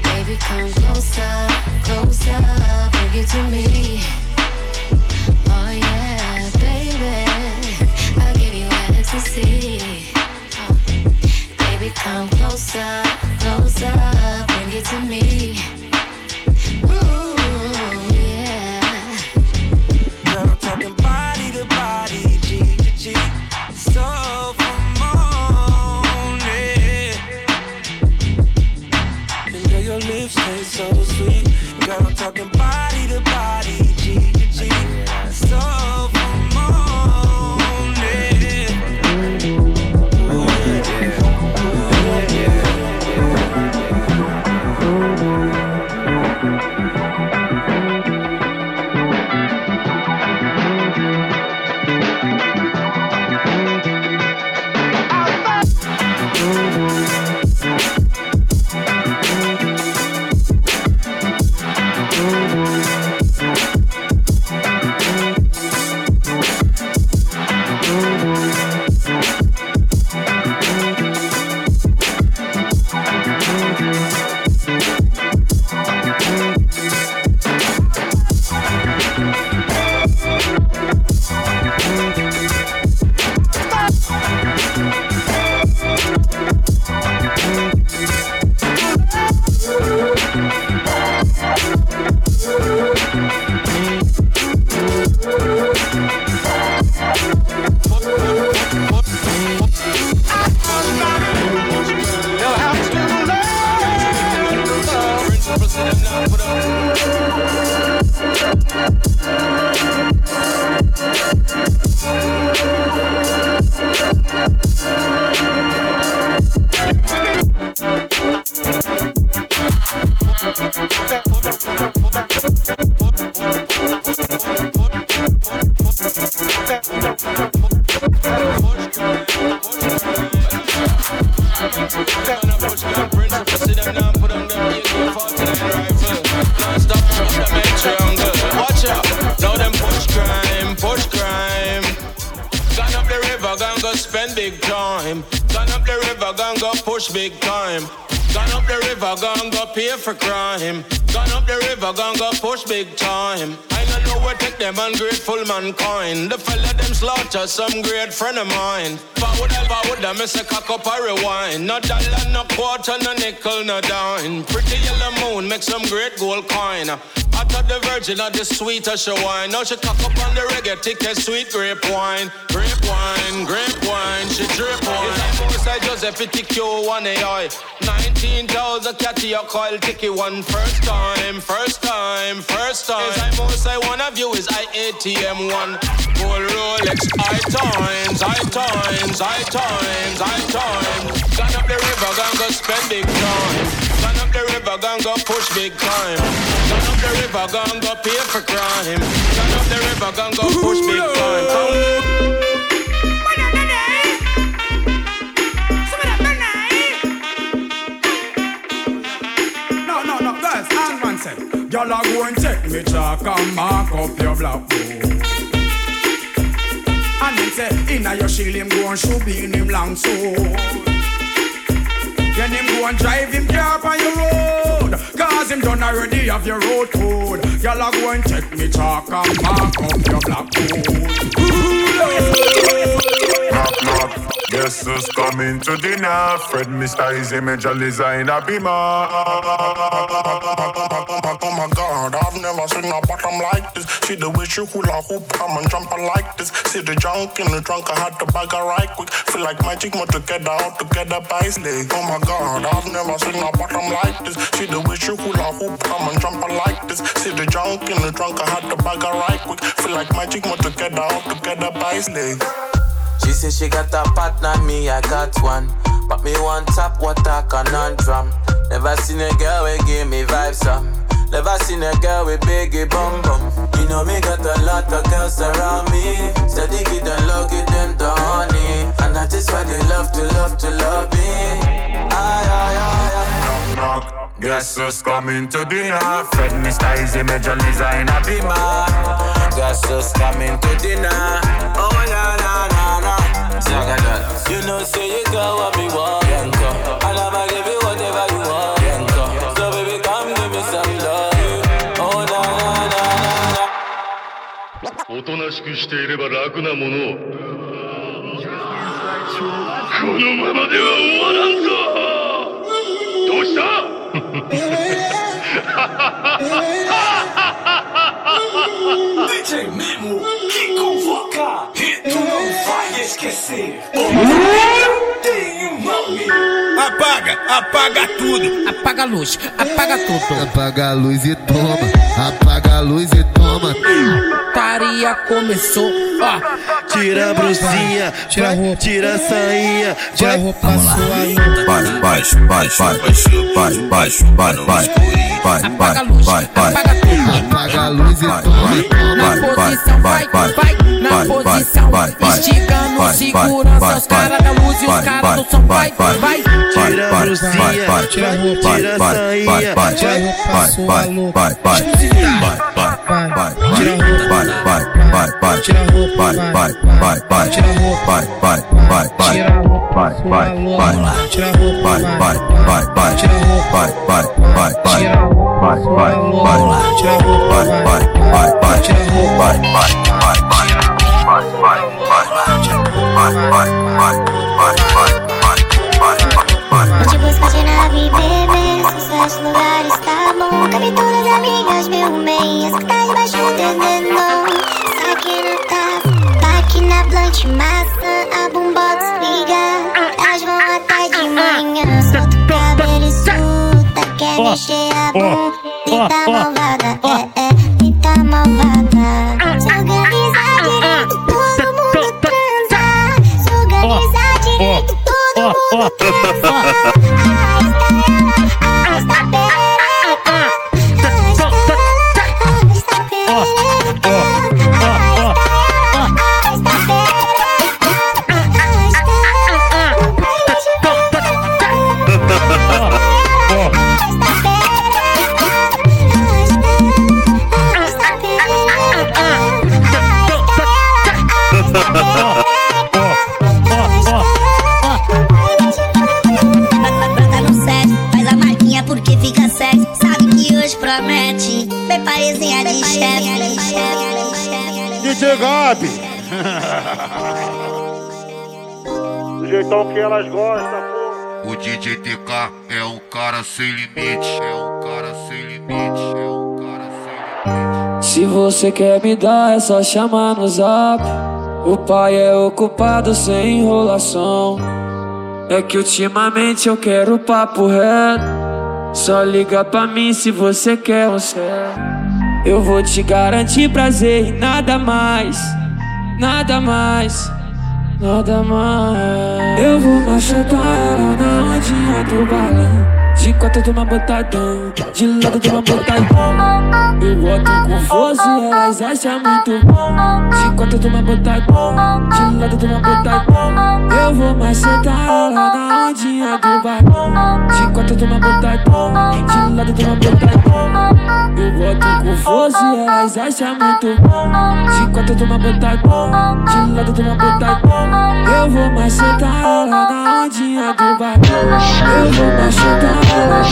Speaker 28: Baby, come closer, closer, bring it to me. Uh, baby, come closer, closer, bring it to me.
Speaker 49: Big time. Gone up the river, gone go push big time. Gone up the river, gone go pay for crime. Gone up the river, gone go push big time. I don't know where take them ungrateful mankind. The fella them slaughter some great friend of mine. Forward, forward, I miss a cock up a rewind. No dollar, no quarter, no nickel, no dime. Pretty yellow moon, make some great gold coin. Thought the virgin of the sweetest she wine. Now she cock up on the reggae, ticket, sweet grape wine. Grape wine, grape wine, she drip wine. It's like most I Joseph, TQ, one AI. 19,000 catty, a coil, ticky one. First time, first time, first time. It's like most I one of you is I ATM one. Gold Rolex, I times, I times, I times, I times. Gone up the river, gone go spend big time. Gone up the river, gone go push big time. Gone up the river, gone go pay for crime. Gone up the river, gone go push big time. Come.
Speaker 50: No, no, no, girls, hang one sec. Y'all are go and take me chalk and mark up your black book. And him say, inna your shield him go and shoot in him long so. Then him go and drive him car on your road. Cause him done already have your road code. Y'all go and check me chalk and mark up your black book.
Speaker 19: Knock, knock. Guess who's coming to dinner? Fred Mr. Easy Major Designer Beamer. Oh my god, I've never seen a bottom like this. See the way she hula hoop, come and jump like this. See the junk in the trunk, I had to bag her right quick. Feel like magic, more together, all together by leg. Oh my god, I've never seen a bottom like this. See the way she hula hoop, come and jump like this. See the junk in the trunk, I had to bag her right quick. Feel like magic, more together, all together by leg.
Speaker 51: She say she got a partner, me I got one. But me one tap water conundrum. Never seen a girl we give me vibes some. Never seen a girl with biggie bum bum. You know me got a lot of girls around me. Steady give them love, give them the honey. And that is why they love to love to love me. Aye, aye, aye, aye.
Speaker 19: Knock, knock. Guess who's coming to dinner? Fred Mr. Easy Major Designer Beamer.
Speaker 51: Guess who's coming to dinner? Oh la la la la. You know, say you got what me want, Bianca. And I'ma give you whatever you want, Bianca. So baby, come give me some love. Oh na na na na na.
Speaker 52: おとなしくしていれば楽なものをこのままでは終わらんぞどうした
Speaker 53: DJ Memo, que convoca e não vai esquecer. Tem um nome.
Speaker 54: Apaga, apaga tudo.
Speaker 55: Apaga a luz, apaga tudo.
Speaker 56: Apaga a luz e toma, apaga a luz e toma.
Speaker 55: Taria começou, ó.
Speaker 33: Tira a brusinha,
Speaker 55: Tira a roupa.
Speaker 33: tira a sainha,
Speaker 55: Tira a roupa sua
Speaker 57: Vai, baixo, baixo, baixo, vai, baixo, vai, vai, vai, vai, vai, vai,
Speaker 56: Apaga a luz e toma,
Speaker 55: Na
Speaker 56: toma.
Speaker 55: posição, vai, vai, na posição. Esticando, segurança, os caras da luz e os caras do som, vai, vai.
Speaker 33: tira a brusinha, tira a roupa, tira a sainha,
Speaker 56: Tira a roupa sua louca.
Speaker 57: vai, vai, vai, vai,
Speaker 56: Tira a roupa.
Speaker 57: vai, vai, vai, vai,
Speaker 56: Tira a roupa.
Speaker 57: vai, vai, vai, vai,
Speaker 56: Tira a roupa.
Speaker 57: vai, vai, vai, vai,
Speaker 56: Tira a roupa
Speaker 57: vai, vai, vai,
Speaker 56: Tira a roupa.
Speaker 57: vai, vai, vai, vai,
Speaker 56: Tira a roupa.
Speaker 57: vai, vai, vai, vai,
Speaker 56: Tira a roupa
Speaker 57: vai, vai, vai,
Speaker 56: Tira a roupa.
Speaker 57: vai, vai, vai, vai,
Speaker 56: Tira a roupa.
Speaker 57: vai, vai, vai, vai, vai,
Speaker 58: Onde busca de nave, bebê Sucesso, lugares, tá bom. Cabe todas as amigas, meu meias Que tá debaixo do dedão Saque na taça Taque na blunt, maçã A boombox liga Elas vão até de manhã Solta o cabelo e solta Quer mexer a bunda. Tita malvada, é, é Tita malvada 哈哈哈哈哈
Speaker 59: DJ Gabi.
Speaker 6: Do jeitão que elas gostam, pô.
Speaker 33: O DJ TK é o cara sem limite. É o cara sem limite. É o cara sem limite.
Speaker 50: Se você quer me dar, é só chamar no zap. O pai é ocupado sem enrolação. É que ultimamente eu quero papo reto. Só liga pra mim se você quer um certo. Eu vou te garantir prazer e nada mais. Nada mais. Nada mais. Eu vou machucar ela na ondinha do balão. De quatro de uma botadão, de lado de uma botadão. Eu boto com força e elas acham muito bom. De quatro de uma botadão, de lado de uma botadão. Eu vou macetar ela na ondinha do balão. De quatro de uma botadão, de lado de uma botadão. Eu boto com força e elas acham muito bom. De quatro de uma botadão, de lado de uma botadão. Eu vou macetar ela na ondinha do balão. Eu vou macetar
Speaker 15: Ball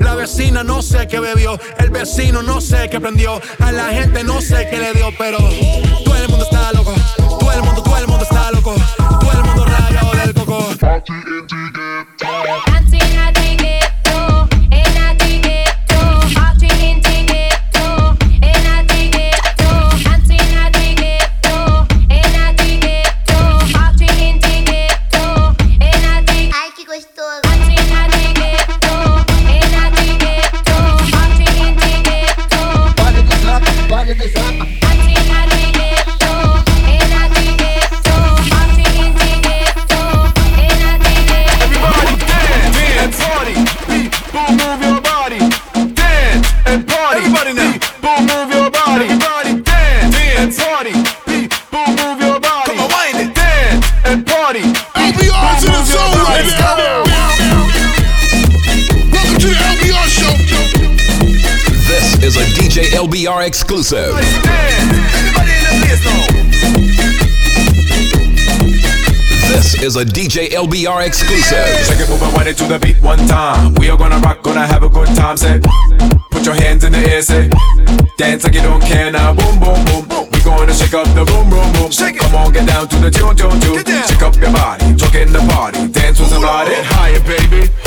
Speaker 19: la vecina no sé qué bebió, el vecino no sé qué prendió, a la gente no sé qué le dio, pero todo el mundo está loco, todo el mundo, todo el mundo está loco, todo el mundo rayado del coco.
Speaker 5: Exclusive. This is a DJ LBR exclusive.
Speaker 26: Shake it, move and wind it to the beat one time. We are gonna rock, gonna have a good time. Say, put your hands in the air, say, dance like you don't care now. Boom, boom, boom. We gonna shake up the boom, boom, boom. Come on, get down to the tune, tune, tune. Shake up your body, talk in the party, dance with somebody.
Speaker 6: Get higher, baby.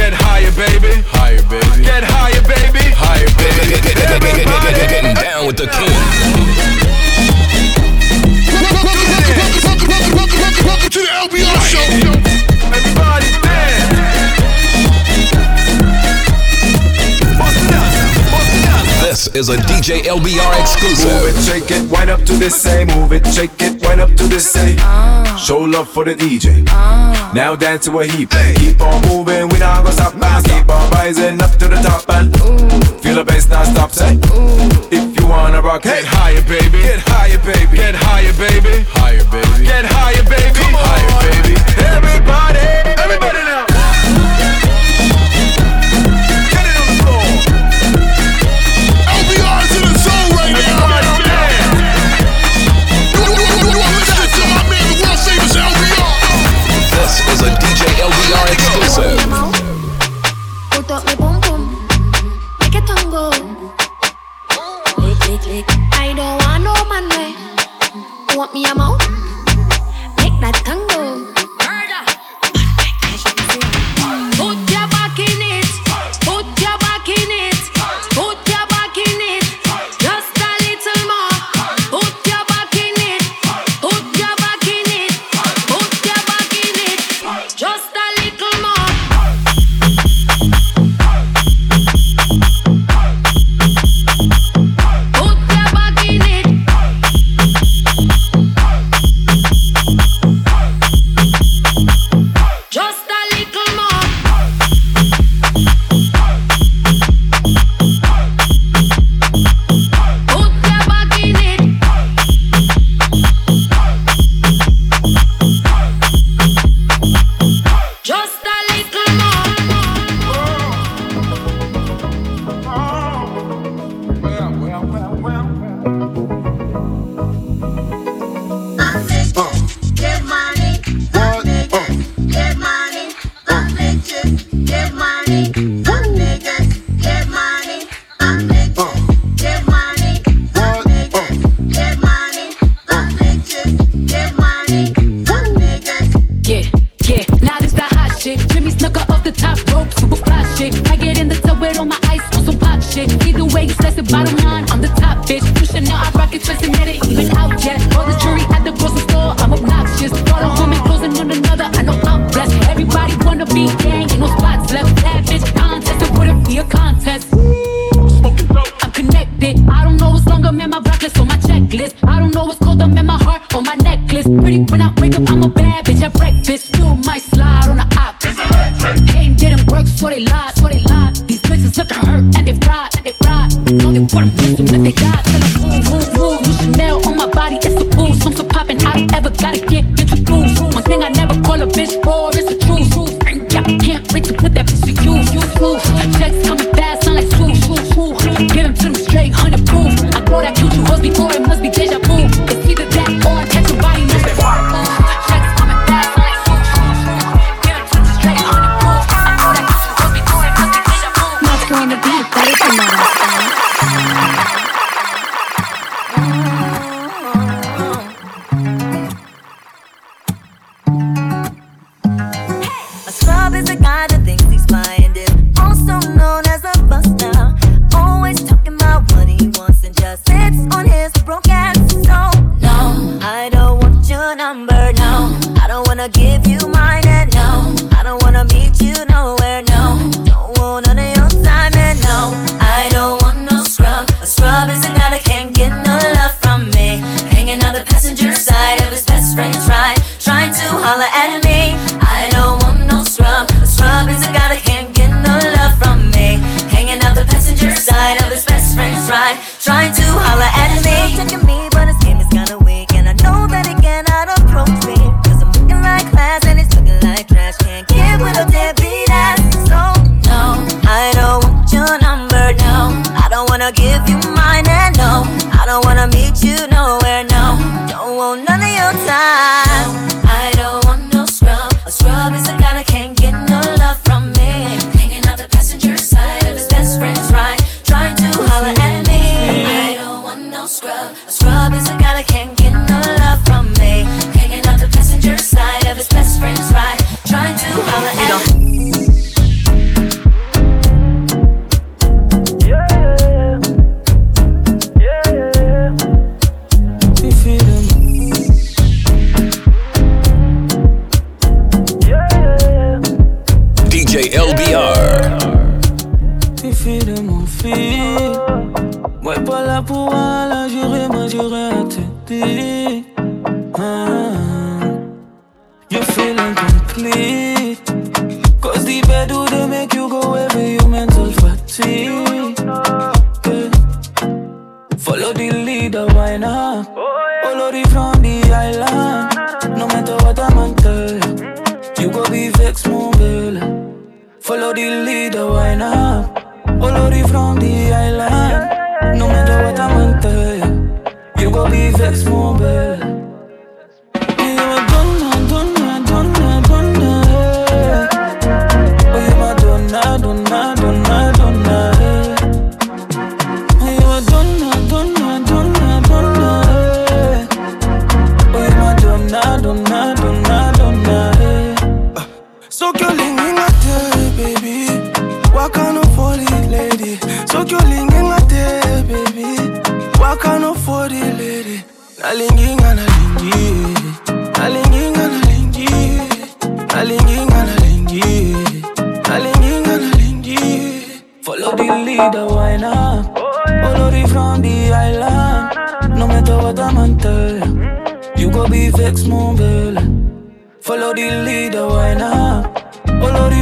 Speaker 6: Get higher, baby.
Speaker 26: Higher, baby.
Speaker 6: Get higher, baby.
Speaker 26: Higher, baby.
Speaker 5: Everybody getting down with the king.
Speaker 19: Welcome, welcome, welcome, welcome, welcome to the LBR show.
Speaker 6: Everybody dance.
Speaker 5: This is a DJ LBR exclusive.
Speaker 26: Move it, shake it, wind up to this A. Move it, shake it, wind up to this A. Uh.
Speaker 60: Show love for the DJ. Uh. Now dance to a heap. Keep on moving, we not gonna stop. Now keep on rising up to the top and feel the bass not stop. Say, if you wanna rock, get higher, baby. Get higher, baby. Get higher, baby. Higher, baby. Get higher, baby. Come on. Higher, baby. Everybody.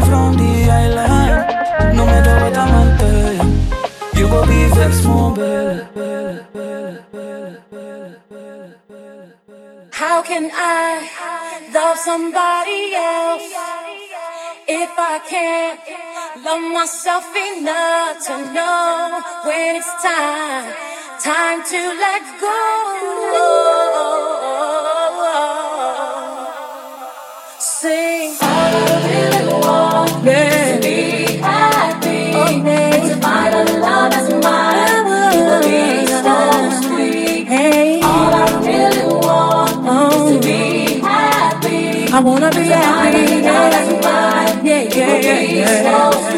Speaker 61: from the
Speaker 62: island. No matter what I'm you be vexed.
Speaker 28: How can I love somebody else if I can't love myself enough to know when it's time, time to let go? Sing. Be happy. A love that's mine. It will be so sweet. All I really want is to be happy. I wanna be happy. Yeah.
Speaker 63: love that's mine. Yeah,
Speaker 64: yeah, yeah, yeah.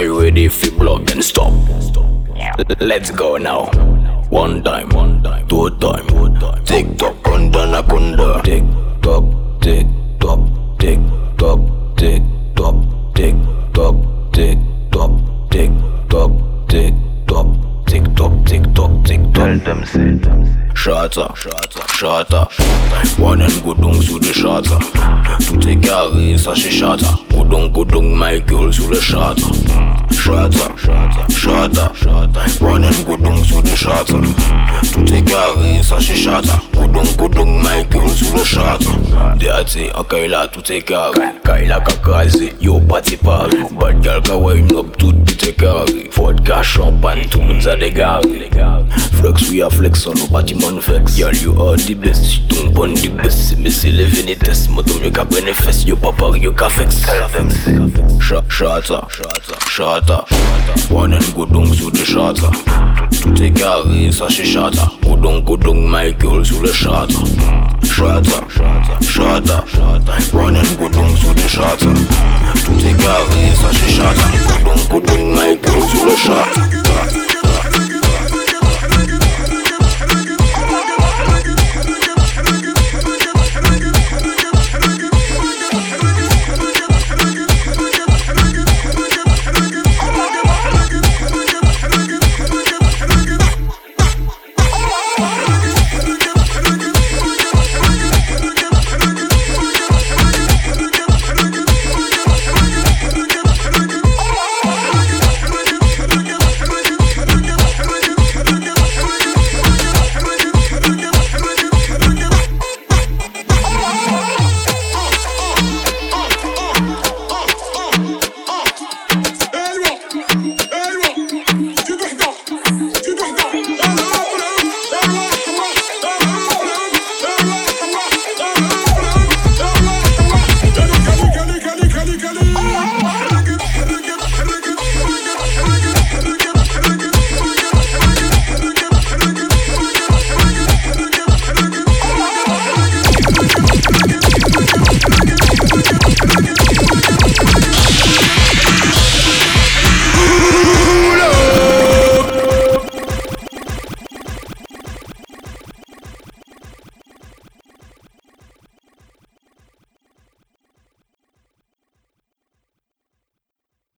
Speaker 64: Are you ready for block and stop? Let's go now. One time, one time, two time, two time. Tick tock, kunda na kunda. Tick tock, tick tock, tick tock, tick tock, tick tock, tick tock, tick tock, tick tock, tick tock, tick tock, tick tock. Tell them say. Shata, Shatter, shatter, shatter. One and go godong to the shatter. Tout e kare, sa se shatter. Go dunk, go godong, my girl to the shatter. Shatter, shatter, shatter. One and go godong to the shatter. Tout e kare, sa se shatter. Go dunk, go godong, my girl to the shatter. They De ate, an kaila tout e kare. Kaila kakaze, yo party pari. Bad girl, ka wine up tout dekari Vodka, champagne, tout moun za dekari Flex, we a flex, on nou pati man flex. Yal yo a di bles, si ton bon di bles Se mese le venites, motom yo ka benefes Yo pa pari, yo ka flex Shata, shata One and go dong sou de shata Tout e gare, sa che shata Go dong, go dong, my girl sou le shata Shata, shata One and go dong sou de shata Tout e gare, sa che shata Go dong, go dong, Mec, quand tu le chat.